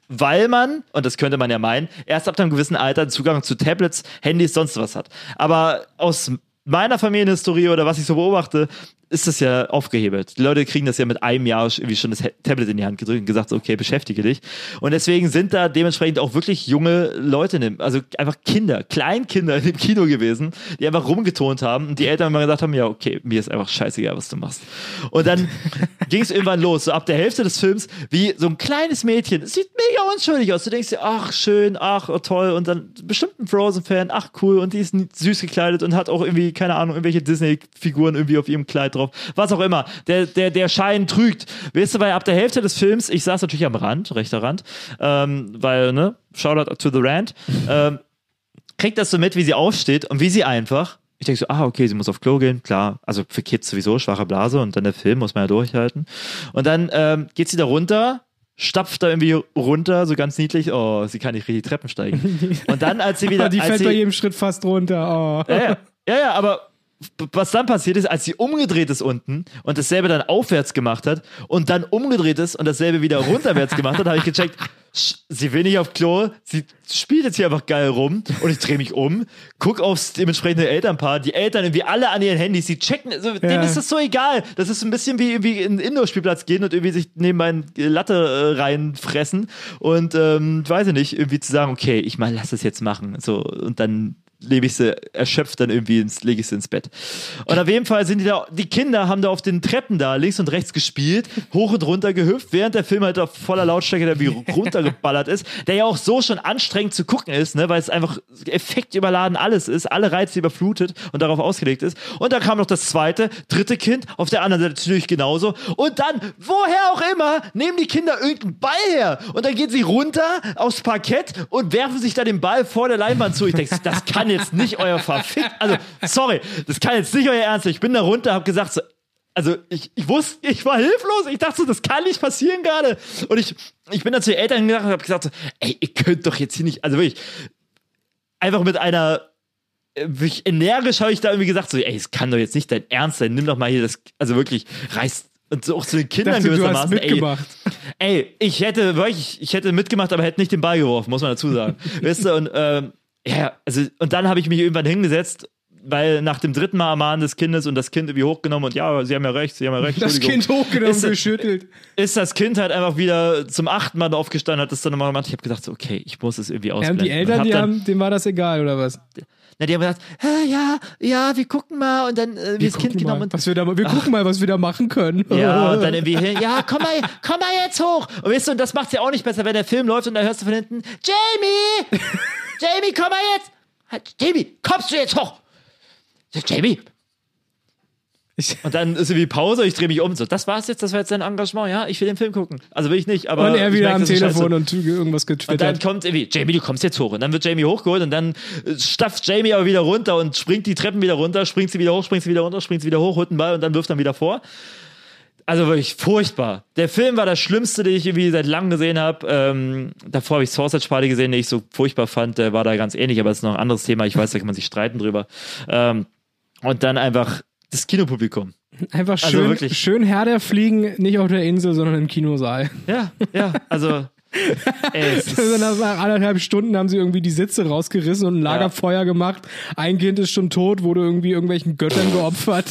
weil man, und das könnte man ja meinen, erst ab einem gewissen Alter Zugang zu Tablets, Handys, sonst was hat. Aber aus meiner Familienhistorie oder was ich so beobachte, ist das ja aufgehebelt. Die Leute kriegen das ja mit einem Jahr irgendwie schon das Tablet in die Hand gedrückt und gesagt, okay, beschäftige dich. Und deswegen sind da dementsprechend auch wirklich junge Leute, in dem, also einfach Kinder, Kleinkinder in dem Kino gewesen, die einfach rumgetont haben und die Eltern immer gesagt haben, ja, okay, mir ist einfach scheißegal, was du machst. Und dann ging es irgendwann los, so ab der Hälfte des Films, wie so ein kleines Mädchen, es sieht mega unschuldig aus. Du denkst dir, ach, schön, ach, oh, toll. Und dann bestimmt ein Frozen-Fan, ach, cool. Und die ist süß gekleidet und hat auch irgendwie, keine Ahnung, irgendwelche Disney-Figuren irgendwie auf ihrem Kleid drauf. Was auch immer. Der, der, der Schein trügt. Weißt du, weil ab der Hälfte des Films, ich saß natürlich am Rand, rechter Rand, ähm, weil, ne, Shoutout to the Rand, ähm, kriegt das so mit, wie sie aufsteht und wie sie einfach. Ich denke so, ah, okay, sie muss auf Klo gehen, klar. Also für Kids sowieso, schwache Blase und dann der Film muss man ja durchhalten. Und dann ähm, geht sie da runter, stapft da irgendwie runter, so ganz niedlich. Oh, sie kann nicht richtig Treppen steigen. Und dann, als sie wieder. die fällt sie, bei jedem Schritt fast runter. Oh. ja, ja, ja, aber was dann passiert ist, als sie umgedreht ist unten und dasselbe dann aufwärts gemacht hat und dann umgedreht ist und dasselbe wieder runterwärts gemacht hat, habe ich gecheckt, sie will nicht auf Klo, sie spielt jetzt hier einfach geil rum und ich drehe mich um, guck aufs dementsprechende Elternpaar, die Eltern irgendwie alle an ihren Handys, die checken, also, denen ist das so egal. Das ist ein bisschen wie irgendwie in den Indoor-Spielplatz gehen und irgendwie sich nebenbei eine Latte äh, reinfressen und ähm, weiß ich nicht, irgendwie zu sagen, okay, ich mal lass das jetzt machen. So, und dann lebe ich sie erschöpft dann irgendwie ins, lege ich sie ins Bett. Und auf jeden Fall sind die da, die Kinder haben da auf den Treppen da links und rechts gespielt, hoch und runter gehüpft, während der Film halt auf voller Lautstärke da wie runtergeballert ist, der ja auch so schon anstrengend zu gucken ist, ne, weil es einfach effektüberladen alles ist, alle Reize überflutet und darauf ausgelegt ist. Und dann kam noch das zweite, dritte Kind, auf der anderen Seite natürlich genauso. Und dann, woher auch immer, nehmen die Kinder irgendeinen Ball her und dann gehen sie runter aufs Parkett und werfen sich da den Ball vor der Leinwand zu. Ich denke, das kann jetzt nicht euer verfickt, also sorry, das kann jetzt nicht euer Ernst. sein. Ich bin da runter, habe gesagt so, also ich, ich wusste, ich war hilflos. Ich dachte so, das kann nicht passieren gerade. Und ich, ich bin dann zu den Eltern gegangen und habe gesagt so, ey, ihr könnt doch jetzt hier nicht, also wirklich, einfach mit einer äh, wirklich energisch habe ich da irgendwie gesagt so, ey, es kann doch jetzt nicht dein Ernst sein. Nimm doch mal hier das, also wirklich reißt und so auch zu den Kindern dachte, du hast gewissermaßen. Ey, mitgemacht. Ey, ich hätte wirklich, ich hätte mitgemacht, aber hätte nicht den Ball geworfen, muss man dazu sagen. weißt du, und ähm, ja, also, und dann habe ich mich irgendwann hingesetzt, weil nach dem dritten Mal ermahnen des Kindes und das Kind irgendwie hochgenommen und ja, sie haben ja recht, sie haben ja recht. Das. Kind hochgenommen, Ist- geschüttelt. Ist das Kind halt einfach wieder zum achten Mal aufgestanden, hat das dann nochmal gemacht. Ich habe gedacht, so, okay, ich muss es irgendwie Ja, ausblenden. und die Eltern, die dann, haben, dem war das egal, oder was? Na, die haben gesagt, "Hä, ja, ja, wir gucken mal und dann äh, wir das Kind genommen und was wir, da, wir gucken mal, was wir da machen können. Ja, und dann irgendwie hin, ja, komm mal, komm mal jetzt hoch. Und weißt du, und das macht's ja auch nicht besser, wenn der Film läuft und da hörst du von hinten, Jamie! Jamie, komm mal jetzt! Jamie, kommst du jetzt hoch? Jamie! Und dann ist irgendwie Pause, ich drehe mich um. So, das war's jetzt, das war jetzt dein Engagement, ja? Ich will den Film gucken. Also will ich nicht, aber. Und er wieder merke, am. Telefon und irgendwas Und dann getwittert. kommt irgendwie, Jamie, du kommst jetzt hoch. Und dann wird Jamie hochgeholt und dann äh, stafft Jamie aber wieder runter und springt die Treppen wieder runter, springt sie wieder hoch, springt sie wieder runter, springt sie wieder hoch, holt den Ball und dann wirft dann wieder vor. Also wirklich furchtbar. Der Film war das Schlimmste, den ich irgendwie seit langem gesehen habe. Ähm, davor habe ich Sausage Party gesehen, den ich so furchtbar fand. Der war da ganz ähnlich, aber das ist noch ein anderes Thema. Ich weiß, da kann man sich streiten drüber. Ähm, und dann einfach das Kinopublikum. Einfach also schön, wirklich. schön Herr der Fliegen, nicht auf der Insel, sondern im Kinosaal. Ja, ja, also. Also nach anderthalb Stunden haben sie irgendwie die Sitze rausgerissen und ein Lagerfeuer gemacht. Ein Kind ist schon tot, wurde irgendwie irgendwelchen Göttern geopfert.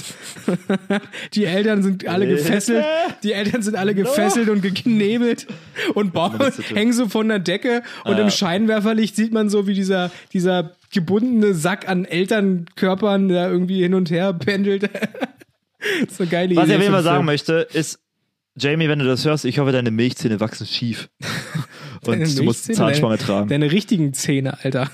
Die Eltern sind alle gefesselt. Die Eltern sind alle gefesselt und geknebelt und bauen, hängen so von der Decke. Und im Scheinwerferlicht sieht man so, wie dieser, dieser gebundene Sack an Elternkörpern, der irgendwie hin und her pendelt. so eine geile Was ich Idee auf jeden Fall sagen möchte, ist, Jamie, wenn du das hörst, ich hoffe, deine Milchzähne wachsen schief. Und du musst Zahnspange deine, tragen. Deine richtigen Zähne, Alter.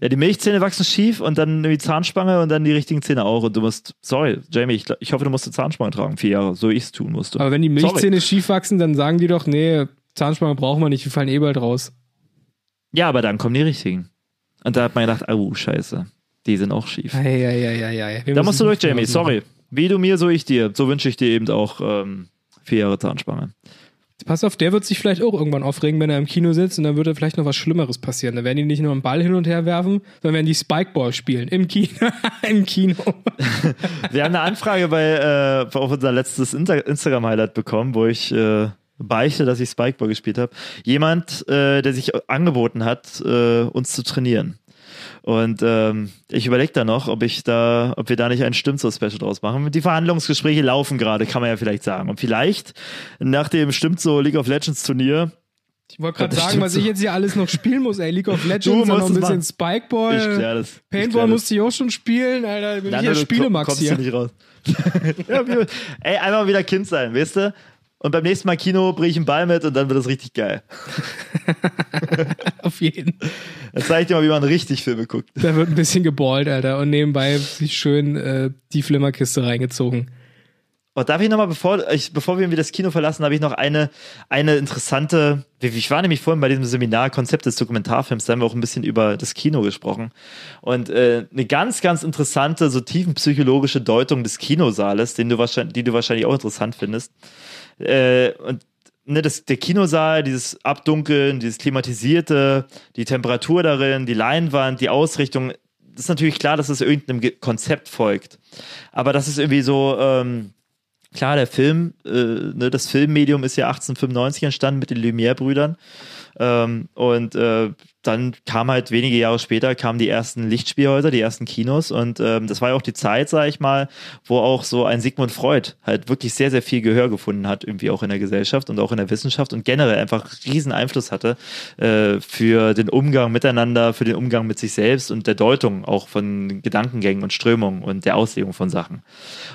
Ja, die Milchzähne wachsen schief und dann die Zahnspange und dann die richtigen Zähne auch. Und du musst, sorry, Jamie, ich, ich hoffe, du musst eine Zahnspange tragen, vier Jahre, so ich es tun musste. Aber wenn die Sorry. Milchzähne schief wachsen, dann sagen die doch, nee, Zahnspange brauchen wir nicht, wir fallen eh bald raus. Ja, aber dann kommen die richtigen. Und da hat man gedacht, oh, scheiße, die sind auch schief. Eieieiei. Wir Da müssen musst du durch, Jamie, sorry. Wie du mir, so ich dir. So wünsche ich dir eben auch ähm, vier Jahre Zahnspange. Pass auf, der wird sich vielleicht auch irgendwann aufregen, wenn er im Kino sitzt und dann wird vielleicht noch was Schlimmeres passieren. Da werden die nicht nur einen Ball hin und her werfen, sondern werden die Spikeball spielen. Im Kino. Im Kino. Wir haben eine Anfrage bei äh, auf unser letztes Instagram-Highlight bekommen, wo ich äh, beichte, dass ich Spikeball gespielt habe. Jemand, äh, der sich angeboten hat, äh, uns zu trainieren. Und ähm, ich überlege da noch, ob ich da, ob wir da nicht ein Stimmt-So-Special draus machen. Die Verhandlungsgespräche laufen gerade, kann man ja vielleicht sagen. Und vielleicht nach dem Stimmt-So League of Legends Turnier Ich wollte gerade sagen, was ich jetzt hier alles noch spielen muss, ey. League of Legends, noch ein bisschen. Spikeball. Ich klär das. Ich Paintball musste ich auch schon spielen, Alter. Bin ich du Spielemax kommst hier. du nicht raus. ja, ey, einmal wieder Kind sein, weißt du? Und beim nächsten Mal Kino bringe ich einen Ball mit und dann wird es richtig geil. Auf jeden. Dann zeige ich dir mal, wie man richtig Filme guckt. Da wird ein bisschen geballt, Alter. Und nebenbei sich schön äh, die Flimmerkiste reingezogen. Oh, darf ich nochmal, bevor, ich, bevor wir irgendwie das Kino verlassen, habe ich noch eine, eine interessante, ich war nämlich vorhin bei diesem Seminar Konzept des Dokumentarfilms, da haben wir auch ein bisschen über das Kino gesprochen. Und äh, eine ganz, ganz interessante, so tiefenpsychologische Deutung des Kinosaales, den du wahrscheinlich, die du wahrscheinlich auch interessant findest. Äh, und ne, das, der Kinosaal, dieses Abdunkeln, dieses Klimatisierte, die Temperatur darin, die Leinwand, die Ausrichtung, ist natürlich klar, dass es irgendeinem Ge- Konzept folgt. Aber das ist irgendwie so, ähm, klar, der Film, äh, ne, das Filmmedium ist ja 1895 entstanden mit den Lumière-Brüdern. Ähm, und äh, dann kam halt wenige Jahre später kamen die ersten Lichtspielhäuser, die ersten Kinos und ähm, das war ja auch die Zeit, sag ich mal, wo auch so ein Sigmund Freud halt wirklich sehr, sehr viel Gehör gefunden hat, irgendwie auch in der Gesellschaft und auch in der Wissenschaft und generell einfach riesen Einfluss hatte äh, für den Umgang miteinander, für den Umgang mit sich selbst und der Deutung auch von Gedankengängen und Strömungen und der Auslegung von Sachen.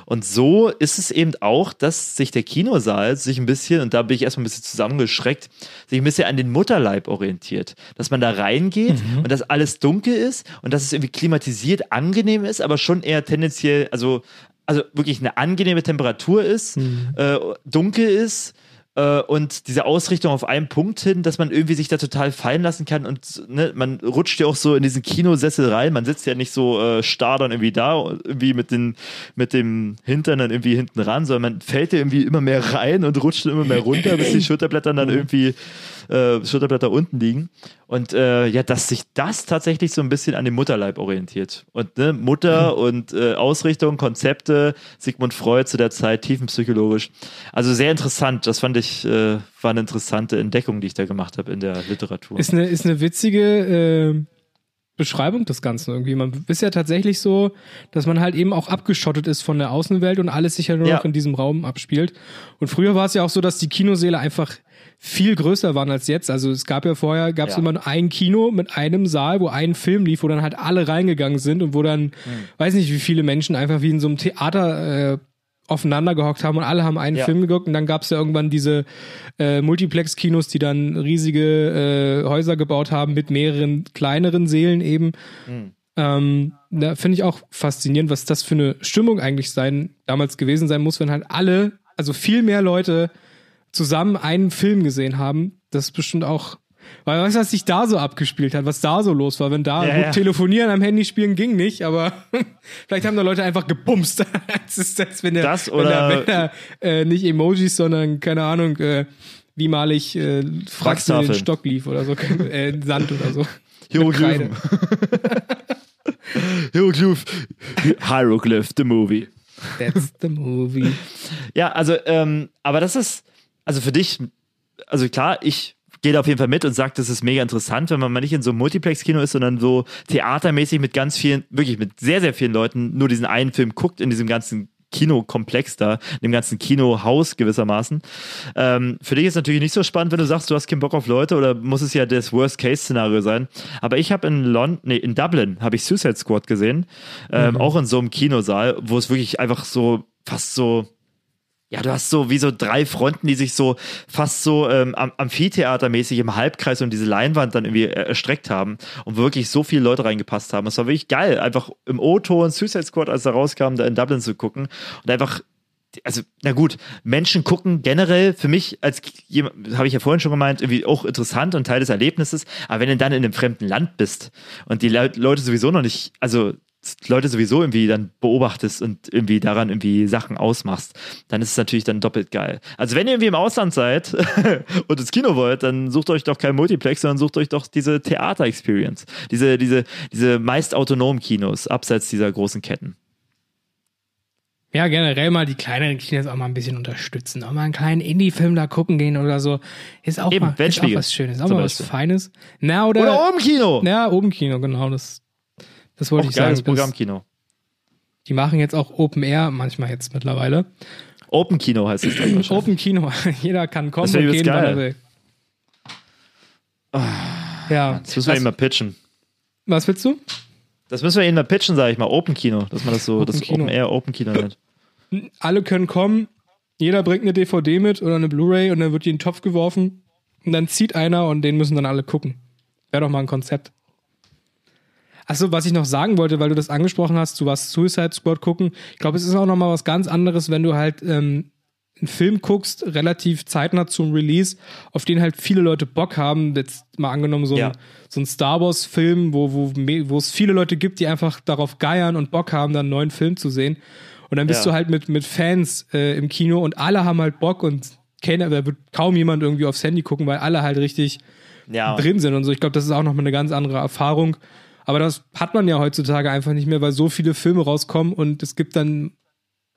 Und so ist es eben auch, dass sich der Kinosaal sich ein bisschen, und da bin ich erstmal ein bisschen zusammengeschreckt, sich ein bisschen an den Mutterleib orientiert. Dass man da reingeht und dass alles dunkel ist und dass es irgendwie klimatisiert angenehm ist, aber schon eher tendenziell, also, also wirklich eine angenehme Temperatur ist, äh, dunkel ist äh, und diese Ausrichtung auf einen Punkt hin, dass man irgendwie sich da total fallen lassen kann und ne, man rutscht ja auch so in diesen Kinosessel rein, man sitzt ja nicht so äh, starr dann irgendwie da, irgendwie mit, den, mit dem Hintern dann irgendwie hinten ran, sondern man fällt ja irgendwie immer mehr rein und rutscht immer mehr runter, bis die Schulterblätter dann irgendwie äh, Schulterblätter unten liegen. Und äh, ja, dass sich das tatsächlich so ein bisschen an dem Mutterleib orientiert. Und ne, Mutter und äh, Ausrichtung, Konzepte, Sigmund Freud zu der Zeit, tiefenpsychologisch. Also sehr interessant. Das fand ich, äh, war eine interessante Entdeckung, die ich da gemacht habe in der Literatur. Ist eine, ist eine witzige äh, Beschreibung des Ganzen irgendwie. Man ist ja tatsächlich so, dass man halt eben auch abgeschottet ist von der Außenwelt und alles sich ja nur Ja. noch in diesem Raum abspielt. Und früher war es ja auch so, dass die Kinosäle einfach viel größer waren als jetzt. Also es gab ja vorher, gab es Ja. immer nur ein Kino mit einem Saal, wo ein Film lief, wo dann halt alle reingegangen sind und wo dann, Hm. weiß nicht, wie viele Menschen einfach wie in so einem Theater äh, aufeinander gehockt haben und alle haben einen Ja. Film geguckt und dann gab es ja irgendwann diese äh, Multiplex-Kinos, die dann riesige äh, Häuser gebaut haben mit mehreren kleineren Sälen eben. Ähm, da finde ich auch faszinierend, was das für eine Stimmung eigentlich sein, damals gewesen sein muss, wenn halt alle, also viel mehr Leute zusammen einen Film gesehen haben. Das ist bestimmt auch, weil weißt du, was sich da so abgespielt hat, was da so los war, wenn da Ja, gut ja. telefonieren am Handy spielen ging nicht, aber vielleicht haben da Leute einfach gebumst. das ist das, wenn der, Das wenn der, oder- wenn der äh, nicht Emojis, sondern keine Ahnung, äh, wie mal ich äh, Fratzen in den. Stock lief oder so, äh, Sand oder so. Hieroglyphen. Hieroglyph. Hieroglyph, the movie. That's the movie. Ja, also, ähm, aber das ist, also für dich, also klar, ich gehe da auf jeden Fall mit und sage, das ist mega interessant, wenn man mal nicht in so einem Multiplex-Kino ist, sondern so theatermäßig mit ganz vielen, wirklich mit sehr, sehr vielen Leuten nur diesen einen Film guckt in diesem ganzen Kinokomplex da, in dem ganzen Kinohaus gewissermaßen. Ähm, für dich ist natürlich nicht so spannend, wenn du sagst, du hast keinen Bock auf Leute oder muss es ja das Worst-Case-Szenario sein. Aber ich habe in London, nee, in Dublin habe ich Suicide Squad gesehen, ähm, auch in so einem Kinosaal, wo es wirklich einfach so fast so ja, du hast so wie so drei Fronten, die sich so fast so ähm, am- Amphitheatermäßig im Halbkreis um diese Leinwand dann irgendwie äh, erstreckt haben und wirklich so viele Leute reingepasst haben. Es war wirklich geil, einfach im O-Ton Suicide Squad, als er rauskam, da in Dublin zu gucken und einfach also, na gut, Menschen gucken generell für mich als jemand, habe ich ja vorhin schon gemeint, irgendwie auch interessant und Teil des Erlebnisses. Aber wenn du dann in einem fremden Land bist und die Le Leute sowieso noch nicht, also Leute sowieso irgendwie dann beobachtest und irgendwie daran irgendwie Sachen ausmachst, dann ist es natürlich dann doppelt geil. Also wenn ihr irgendwie im Ausland seid und ins Kino wollt, dann sucht euch doch kein Multiplex, sondern sucht euch doch diese Theater-Experience. Diese, diese, diese meist autonomen Kinos, abseits dieser großen Ketten. Ja, generell mal die kleineren Kinos auch mal ein bisschen unterstützen. Auch mal einen kleinen Indie-Film da gucken gehen oder so. Ist auch, Eben, mal, ist auch was Schönes. Auch mal was Beispiel. Feines. Na, oder, Oder oben Kino! Ja, oben Kino, genau. Das, das wollte Auch ich sagen. geiles Das- Programmkino. Die machen jetzt auch Open Air manchmal jetzt mittlerweile. Open Kino heißt es dann wahrscheinlich. Open Kino. Jeder kann kommen und gehen, wann geil. er will. Ja. Das müssen wir was, mal pitchen. was willst du? Das müssen wir ihnen mal pitchen, sage ich mal. Open Kino, dass man das so, Open das Kino. Open Air Open Kino nennt. Alle können kommen. Jeder bringt eine DVD mit oder eine Blu-ray und dann wird die in den Topf geworfen. Und dann zieht einer und den müssen dann alle gucken. Wäre doch mal ein Konzept. Achso, was ich noch sagen wollte, weil du das angesprochen hast, du warst Suicide Squad gucken. Ich glaube, es ist auch noch mal was ganz anderes, wenn du halt ähm, einen Film guckst, relativ zeitnah zum Release, auf den halt viele Leute Bock haben. Jetzt mal angenommen, so ein, Ja. so ein Star Wars-Film, wo, wo, wo es viele Leute gibt, die einfach darauf geiern und Bock haben, dann einen neuen Film zu sehen. Und dann bist Ja. du halt mit, mit Fans äh, im Kino und alle haben halt Bock und keiner, da wird kaum jemand irgendwie aufs Handy gucken, weil alle halt richtig Ja. drin sind und so. Ich glaube, das ist auch nochmal eine ganz andere Erfahrung. Aber das hat man ja heutzutage einfach nicht mehr, weil so viele Filme rauskommen und es gibt dann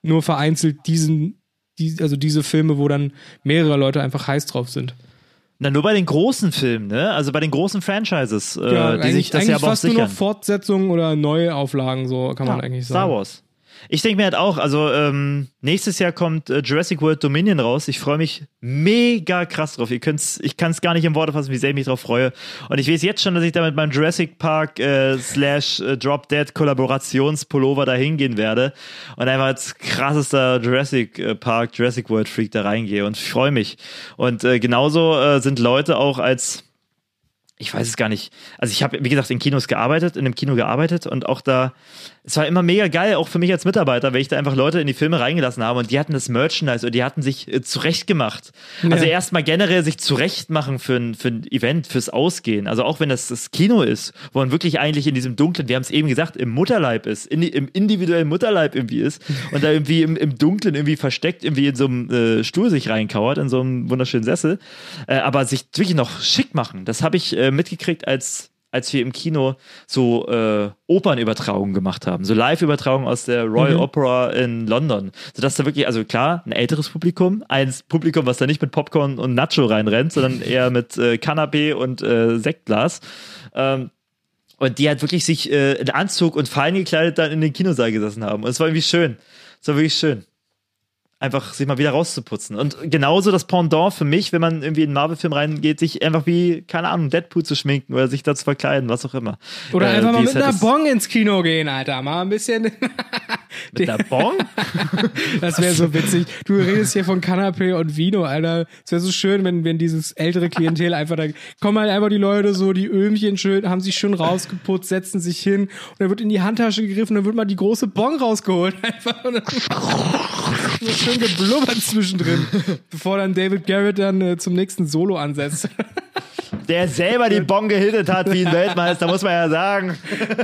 nur vereinzelt diesen, die, also diese Filme, wo dann mehrere Leute einfach heiß drauf sind. Na, nur bei den großen Filmen, ne? Also bei den großen Franchises, äh, ja, die sich das ja aber auch fast nur sichern. noch Fortsetzungen oder Neuauflagen, so kann man eigentlich sagen. Star Wars. Ich denke mir halt auch, also ähm, nächstes Jahr kommt äh, Jurassic World Dominion raus. Ich freue mich mega krass drauf. Ihr könnt's, ich kann es gar nicht in Worte fassen, wie sehr ich mich drauf freue. Und ich weiß jetzt schon, dass ich da mit meinem Jurassic Park äh, slash äh, Drop Dead Kollaborationspullover da hingehen werde und einfach als krassester Jurassic äh, Park, Jurassic World Freak da reingehe und ich freue mich. Und äh, genauso äh, sind Leute auch als ich weiß es gar nicht. Also ich habe, wie gesagt, in Kinos gearbeitet, in einem Kino gearbeitet und auch da, es war immer mega geil, auch für mich als Mitarbeiter, weil ich da einfach Leute in die Filme reingelassen habe und die hatten das Merchandise und die hatten sich äh, zurechtgemacht. Also Ja. erstmal generell sich zurechtmachen für ein, für ein Event, fürs Ausgehen. Also auch wenn das das Kino ist, wo man wirklich eigentlich in diesem dunklen, wir haben es eben gesagt, im Mutterleib ist, in, im individuellen Mutterleib irgendwie ist und da irgendwie im, im Dunklen irgendwie versteckt, irgendwie in so einem äh, Stuhl sich reinkauert, in so einem wunderschönen Sessel, äh, aber sich wirklich noch schick machen. Das habe ich äh, mitgekriegt, als als wir im Kino so äh, Opernübertragungen gemacht haben, so Live-Übertragungen aus der Royal Opera in London, sodass da wirklich, also klar, ein älteres Publikum, ein Publikum, was da nicht mit Popcorn und Nacho reinrennt, sondern eher mit äh, Canapé und äh, Sektglas. Ähm, Und die halt wirklich sich äh, in Anzug und fein gekleidet dann in den Kinosaal gesessen haben. Und es war irgendwie schön. Es war wirklich schön. Einfach sich mal wieder rauszuputzen. Und genauso das Pendant für mich, wenn man irgendwie in einen Marvel-Film reingeht, sich einfach wie, keine Ahnung, Deadpool zu schminken oder sich da zu verkleiden, was auch immer. Oder Äh, einfach mal mit halt einer Bong ins Kino gehen, Alter. Mal ein bisschen. Mit einer Bong? Das wäre so witzig. Du redest hier von Canapé und Vino, Alter. Es wäre so schön, wenn, wenn dieses ältere Klientel einfach da kommen halt einfach die Leute so, die Öhmchen schön, haben sich schön rausgeputzt, setzen sich hin und dann wird in die Handtasche gegriffen, dann wird mal die große Bon rausgeholt einfach und dann so schön geblubbert zwischendrin, bevor dann David Garrett dann äh, zum nächsten Solo ansetzt. Der selber die Bong gehittet hat wie ein Weltmeister, muss man ja sagen.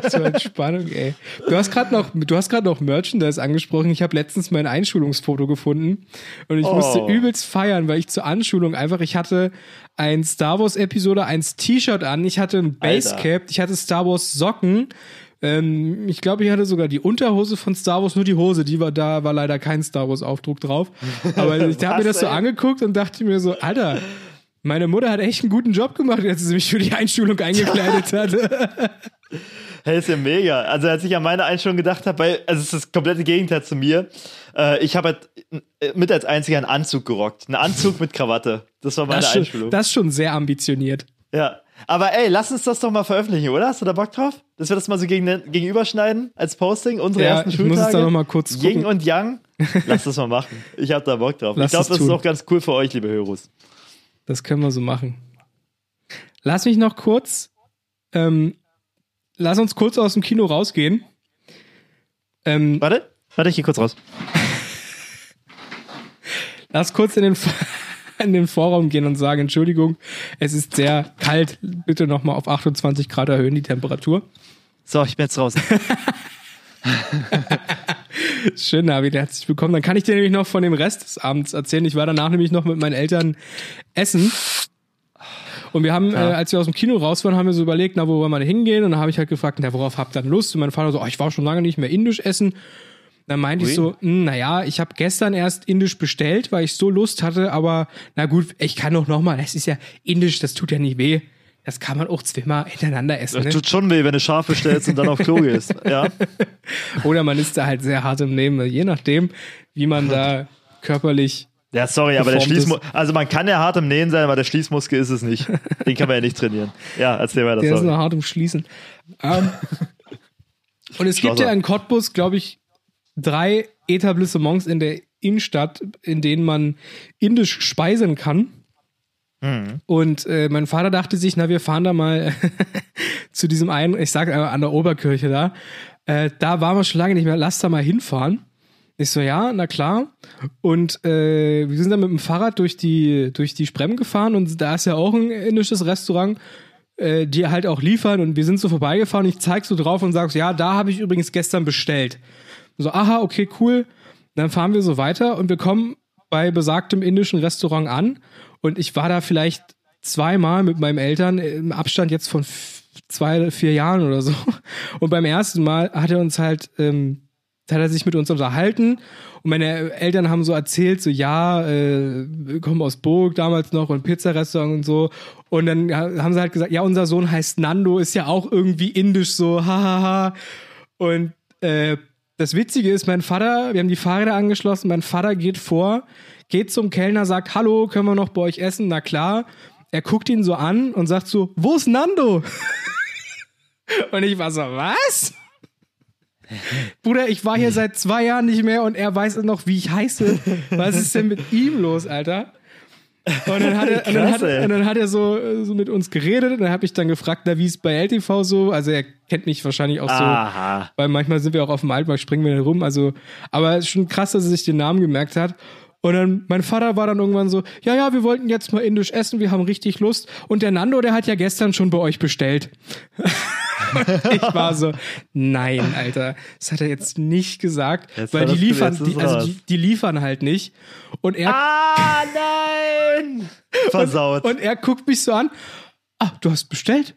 Zur Entspannung, ey. Du hast gerade noch, du hast gerade noch Merchandise angesprochen. Ich habe letztens mein Einschulungsfoto gefunden und ich Oh. musste übelst feiern, weil ich zur Anschulung einfach, ich hatte ein Star Wars Episode 1 T-Shirt an, ich hatte ein Basecap, ich hatte Star Wars Socken. Ähm, ich glaube, ich hatte sogar die Unterhose von Star Wars, nur die Hose, die war da, war leider kein Star Wars Aufdruck drauf. Aber ich habe mir das so ey? angeguckt und dachte mir so, Alter, meine Mutter hat echt einen guten Job gemacht, als sie mich für die Einschulung eingekleidet hat. Hey, ist ja mega. Also als ich an meine Einstellung gedacht habe, weil, also es ist das komplette Gegenteil zu mir. Äh, ich habe halt äh, mit als einziger einen Anzug gerockt. Einen Anzug mit Krawatte. Das war meine Das ist, schon, Einstellung. das ist schon sehr ambitioniert. ja. Aber ey, lass uns das doch mal veröffentlichen, oder? Hast du da Bock drauf? Dass wir das mal so gegen, gegenüberschneiden als Posting, unsere Ja, ersten ich Schultage. muss es da noch mal kurz gucken. und Yang. Lass das mal machen. Ich habe da Bock drauf. Lass ich glaube, das ist auch ganz cool für euch, liebe Hörus. Das können wir so machen. Lass mich noch kurz, ähm, lass uns kurz aus dem Kino rausgehen. Ähm, Warte, warte, ich gehe kurz raus. lass kurz in den, in den Vorraum gehen und sagen, Entschuldigung, es ist sehr kalt, bitte nochmal auf 28 Grad erhöhen die Temperatur. So, ich bin jetzt raus. Schön, Navi, herzlich willkommen. Dann kann ich dir nämlich noch von dem Rest des Abends erzählen. Ich war danach nämlich noch mit meinen Eltern essen. Und wir haben, Ja. äh, als wir aus dem Kino raus waren, haben wir so überlegt, na, wo wollen wir hingehen? Und dann habe ich halt gefragt, na, worauf habt ihr denn Lust? Und mein Vater so, oh, ich war schon lange nicht mehr indisch essen. Dann meinte ich Ui. so, hm, naja, ich habe gestern erst indisch bestellt, weil ich so Lust hatte, aber na gut, ich kann doch noch mal. Das ist ja indisch, das tut ja nicht weh. Das kann man auch zweimal hintereinander essen. Das Ne? tut schon weh, wenn du scharf bestellst und dann auf Klo gehst. Ja. Oder man ist da halt sehr hart im Nehmen, je nachdem, wie man da körperlich Ja, sorry, aber der ist. Schließmuskel, also man kann ja hart im Nähen sein, aber der Schließmuskel ist es nicht. Den kann man ja nicht trainieren. Ja, erzähl weiter, Der ist sorry. noch hart im Schließen. Ähm, und es gibt ja in Cottbus, glaube ich, drei Etablissements in der Innenstadt, in denen man indisch speisen kann. Mhm. Und äh, mein Vater dachte sich, na, wir fahren da mal zu diesem einen, ich sage einmal an der Oberkirche da. Äh, da waren wir schon lange nicht mehr, lass da mal hinfahren. Ich so, ja, na klar. Und äh, wir sind dann mit dem Fahrrad durch die, durch die Sprem gefahren und da ist ja auch ein indisches Restaurant, äh, die halt auch liefern und wir sind so vorbeigefahren ich zeig so drauf und sag so, ja, da habe ich übrigens gestern bestellt. So, aha, okay, cool. Dann fahren wir so weiter und wir kommen bei besagtem indischen Restaurant an und ich war da vielleicht zweimal mit meinen Eltern im Abstand jetzt von zwei, vier Jahren oder so. Und beim ersten Mal hat er uns halt, ähm, hat er sich mit uns unterhalten und meine Eltern haben so erzählt, so ja, äh, wir kommen aus Burg damals noch und Pizzarestaurant und so. Und dann haben sie halt gesagt, ja, unser Sohn heißt Nando, ist ja auch irgendwie indisch so, hahaha. Und äh, das Witzige ist, mein Vater, wir haben die Fahrräder angeschlossen, mein Vater geht vor, geht zum Kellner, sagt, hallo, können wir noch bei euch essen? Na klar. Er guckt ihn so an und sagt so, wo ist Nando? und ich war so, was? Bruder, ich war hier seit zwei Jahren nicht mehr und er weiß noch, wie ich heiße. Was ist denn mit ihm los, Alter? Und dann hat er, und dann Krass, hat, und dann hat er so, so mit uns geredet und dann habe ich dann gefragt, na, wie ist bei LTV so? Also er kennt mich wahrscheinlich auch so, Aha. weil manchmal sind wir auch auf dem Altmarkt, springen wir dann rum. Also, aber es ist schon krass, dass er sich den Namen gemerkt hat. Und dann, mein Vater war dann irgendwann so, ja, ja, wir wollten jetzt mal indisch essen, wir haben richtig Lust. Und der Nando, der hat ja gestern schon bei euch bestellt. ich war so, nein, Alter, das hat er jetzt nicht gesagt, Jetzt weil die liefern, die, also die, die liefern halt nicht. Und er, Ah, nein! Versaut. und er guckt mich so an, ah, du hast bestellt?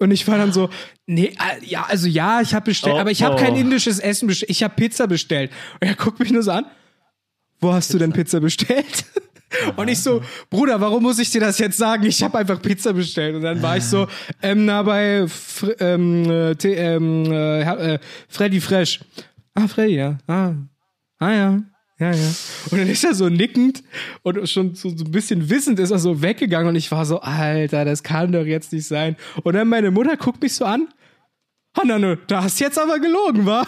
Und ich war dann so, nee, äh, ja, also ja, ich habe bestellt, Oh, aber ich habe oh. kein indisches Essen bestellt, ich habe Pizza bestellt. Und er guckt mich nur so an, wo hast du denn Pizza bestellt? Und ich so, Bruder, warum muss ich dir das jetzt sagen? Ich habe einfach Pizza bestellt. Und dann war ich so, ähm, na, bei Fr ähm, äh, T- ähm, äh, äh, Freddy Fresh. Ah, Freddy, ja. Ah, ah ja. Ja, ja. Und dann ist er so nickend und schon so, so ein bisschen wissend ist er so weggegangen und ich war so, Alter, das kann doch jetzt nicht sein. Und dann meine Mutter guckt mich so an. Hannane, da hast jetzt aber gelogen, wa?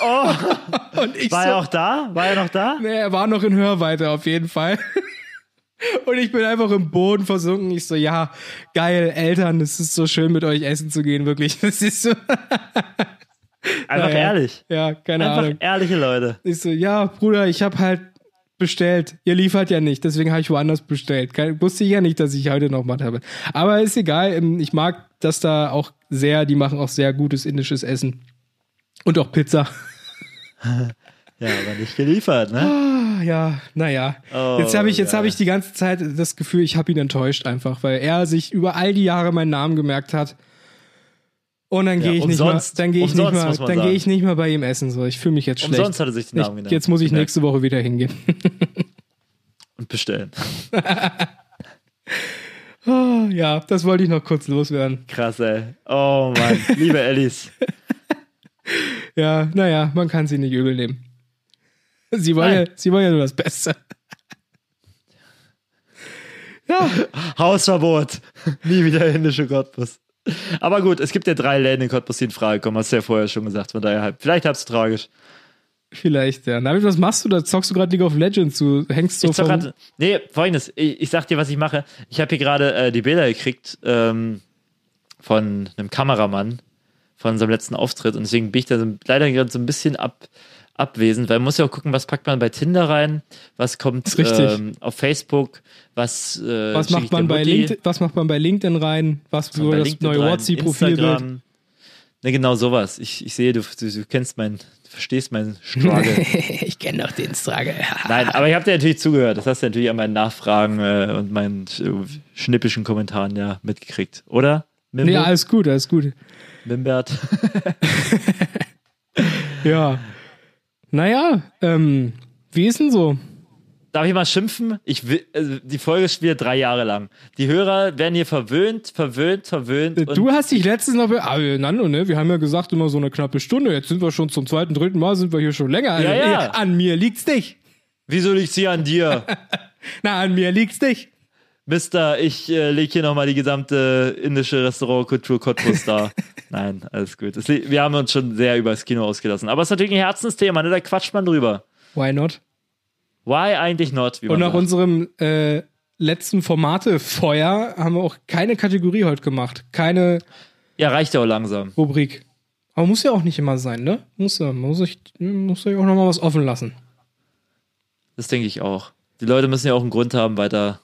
Oh, Und ich war so, er auch da? War er noch da? Nee, er war noch in Hörweite auf jeden Fall. Und ich bin einfach im Boden versunken. Ich so, ja, geil, Eltern, es ist so schön mit euch essen zu gehen, wirklich. Das ist so. Einfach Naja. ehrlich. Ja, keine Einfach Ahnung. ehrliche Leute. Ich so, ja, Bruder, ich habe halt bestellt. Ihr liefert ja nicht, deswegen habe ich woanders bestellt. Kein, wusste ich ja nicht, dass ich heute noch mal habe. Aber ist egal. ähm, Ich mag das da auch sehr. Die machen auch sehr gutes indisches Essen. Und auch Pizza. Ja, aber nicht geliefert, ne? Ah, ja, naja. Oh, jetzt habe ich, jetzt geil. habe ich die ganze Zeit das Gefühl, ich habe ihn enttäuscht einfach, weil er sich über all die Jahre meinen Namen gemerkt hat. Und dann Ja, gehe ich nicht mehr, umsonst. dann gehe ich nicht Umsonst, man dann gehe ich nicht mehr bei ihm essen. So, ich fühle mich jetzt schlecht. Umsonst hat er sich den Namen ich, genannt. jetzt muss ich nächste Woche wieder hingehen. Und bestellen. Ah, ja, das wollte ich noch kurz loswerden. Krass, ey. Oh Mann, liebe Ellis. Ja, naja, man kann sie nicht übel nehmen. Sie wollen, ja, sie wollen ja nur das Beste. Ja, Hausverbot. Nie wieder indische Cottbus. Aber gut, es gibt ja drei Läden in Cottbus, die in Frage kommen. Hast du ja vorher schon gesagt. Von daher, halt- vielleicht hab's tragisch. vielleicht, ja. David, was machst du da? Zockst du gerade League of Legends? Du hängst so Ich vom- grad, nee, folgendes. Ich, ich sag dir, was ich mache. Ich habe hier gerade äh, die Bilder gekriegt ähm, von einem Kameramann von unserem letzten Auftritt und deswegen bin ich da so, leider gerade so ein bisschen ab, abwesend, weil man muss ja auch gucken, was packt man bei Tinder rein, was kommt ähm, auf Facebook, was äh, Was macht, man bei LinkedIn, was macht man bei LinkedIn rein? Was was bei das LinkedIn neue WhatsApp-Profilbild? Ne, genau sowas. Ich, ich sehe, du, du, du kennst mein, du verstehst meinen Struggle. ich kenne doch den Struggle. Nein, aber ich habe dir natürlich zugehört. Das hast du natürlich an meinen Nachfragen äh, und meinen äh, schnippischen Kommentaren ja mitgekriegt, oder? Mimbo? Nee, alles gut, alles gut. Mimbert. Ja. Naja, ähm, wie ist denn so? Darf ich mal schimpfen? Ich will, also die Folge wieder drei Jahre lang. Die Hörer werden hier verwöhnt, verwöhnt, verwöhnt. und Du hast dich letztens noch, ah, Nando, ne? Wir haben ja gesagt immer so eine knappe Stunde. Jetzt sind wir schon zum zweiten, dritten Mal sind wir hier schon länger. Ja, Also, ja. An mir liegt's nicht. wieso liegt's hier an dir? Na, an mir liegt's nicht. Mister, ich äh, lege hier nochmal die gesamte indische Restaurantkultur Cottbus da. Nein, alles gut. Es, wir haben uns schon sehr über das Kino ausgelassen. Aber es ist natürlich ein Herzensthema, ne? da quatscht man drüber. Why not? Why eigentlich not? Und nach sagt. unserem äh, letzten Formate-Feuer haben wir auch keine Kategorie heute gemacht. Keine Ja, reicht ja auch langsam. Rubrik. Aber muss ja auch nicht immer sein, ne? Muss ja, muss ich, muss ich auch noch mal was offen lassen. Das denke ich auch. Die Leute müssen ja auch einen Grund haben, weiter.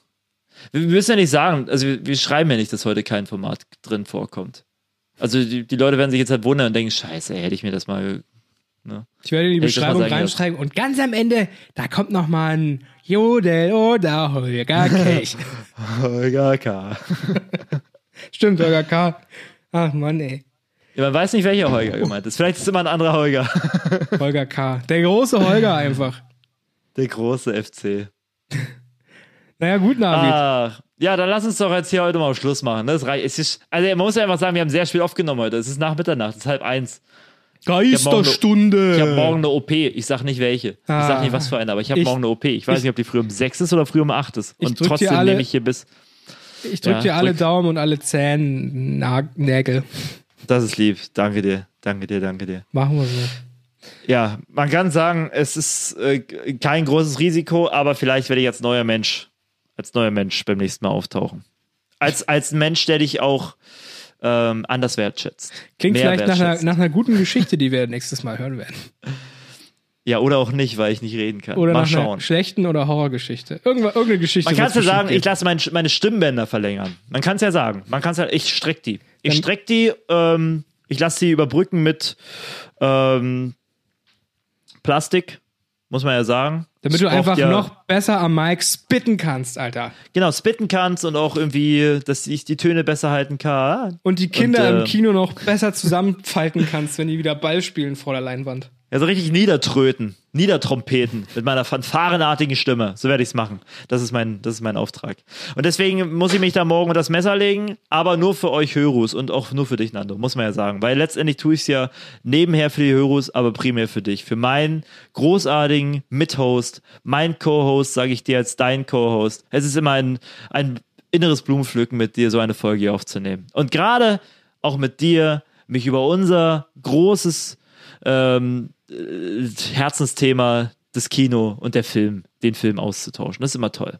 Wir müssen ja nicht sagen, also wir, wir schreiben ja nicht, dass heute kein Format drin vorkommt. Also die, die Leute werden sich jetzt halt wundern und denken, scheiße, hätte ich mir das mal. Ne? Ich werde in die Beschreibung reinschreiben und ganz am Ende, da kommt noch mal ein Jodel oder Holger Kelch. Holger K. Stimmt, Holger K. Ach Mann, ey. Ja, man weiß nicht, welcher Holger gemeint ist. Vielleicht ist es immer ein anderer Holger. Holger K. Der große Holger einfach. Der große FC. Naja, gut, Navid. Ach, ja, dann lass uns doch jetzt hier heute mal Schluss machen. ne? Das reicht. Es ist, also man muss ja einfach sagen, wir haben sehr spät aufgenommen heute. Es ist nach Mitternacht, es ist halb eins. Geisterstunde. Ich habe morgen eine OP. Ich sag nicht welche. Ich sag nicht was für eine, aber ich habe morgen eine OP. Ich weiß ich- nicht, ob die früh um sechs ist oder früh um acht ist. Und trotzdem nehme ich hier bis. Ich drück Ja, dir alle drück. Daumen und alle Zehennägel. Das ist lieb. Danke dir. Danke dir, danke dir. Machen wir so. Ja, man kann sagen, es ist äh, kein großes Risiko, aber vielleicht werde ich als neuer Mensch, als neuer Mensch beim nächsten Mal auftauchen. Als, als Mensch, der dich auch ähm, anders wertschätzt. Klingt Mehr vielleicht nach einer, wertschätzt. nach einer guten Geschichte, die wir nächstes Mal hören werden. Ja, oder auch nicht, weil ich nicht reden kann. Oder Mal nach schauen. einer schlechten oder Horrorgeschichte. Irgendwa- Irgendeine Geschichte. Man kann es ja sagen, bestimmt ich lasse mein, meine Stimmbänder verlängern. Man kann es ja sagen. Man kann es ja, ich streck die. Ich Dann- streck die, ähm, ich lasse sie überbrücken mit ähm, Plastik, muss man ja sagen. Damit du einfach ja, noch besser am Mic spitten kannst, Alter. Genau, spitten kannst und auch irgendwie, dass ich die Töne besser halten kann. Und die Kinder Und, äh, im Kino noch besser zusammenfalten kannst, wenn die wieder Ball spielen vor der Leinwand. Ja, so richtig niedertröten, niedertrompeten mit meiner fanfarenartigen Stimme. So werde ich es machen. Das ist, mein, das ist mein Auftrag. Und deswegen muss ich mich da morgen das Messer legen, aber nur für euch Hörus und auch nur für dich, Nando, muss man ja sagen. Weil letztendlich tue ich es ja nebenher für die Hörus, aber primär für dich. Für meinen großartigen Mithost, mein Co-Host, sage ich dir als dein Co-Host. Es ist immer ein, ein inneres Blumenpflücken, mit dir so eine Folge aufzunehmen. Und gerade auch mit dir, mich über unser großes ähm, äh, Herzensthema des Kino und der Film, den Film auszutauschen. Das ist immer toll.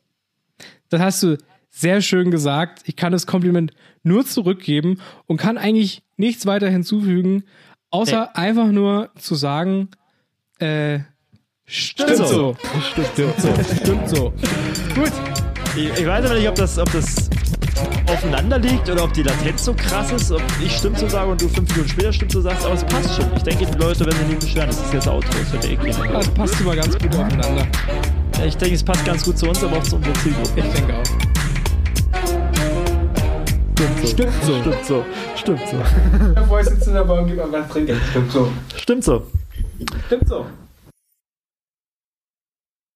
Das hast du sehr schön gesagt. Ich kann das Kompliment nur zurückgeben und kann eigentlich nichts weiter hinzufügen, außer Nee. einfach nur zu sagen, äh, stimmt, Stimmt so. so. Stimmt so. Stimmt so. Gut. Ich, ich weiß aber nicht, ob das, ob das aufeinander liegt oder ob die Latenz so krass ist, ob ich stimmt so sage und du fünf Minuten später stimmt so sagst, aber es passt schon. Ich denke, die Leute werden sich nicht beschweren. Das ist jetzt Auto, das wird eh. Das passt immer ganz gut aufeinander. Ja, Ich denke, es passt ganz gut zu uns, aber auch zu unserer Zielgruppe. Ich denke auch. Stimmt so. Stimmt so. Stimmt so. Der Boy sitzt in der Bahn, gib mal was trinken. Stimmt so. Stimmt so. Stimmt so.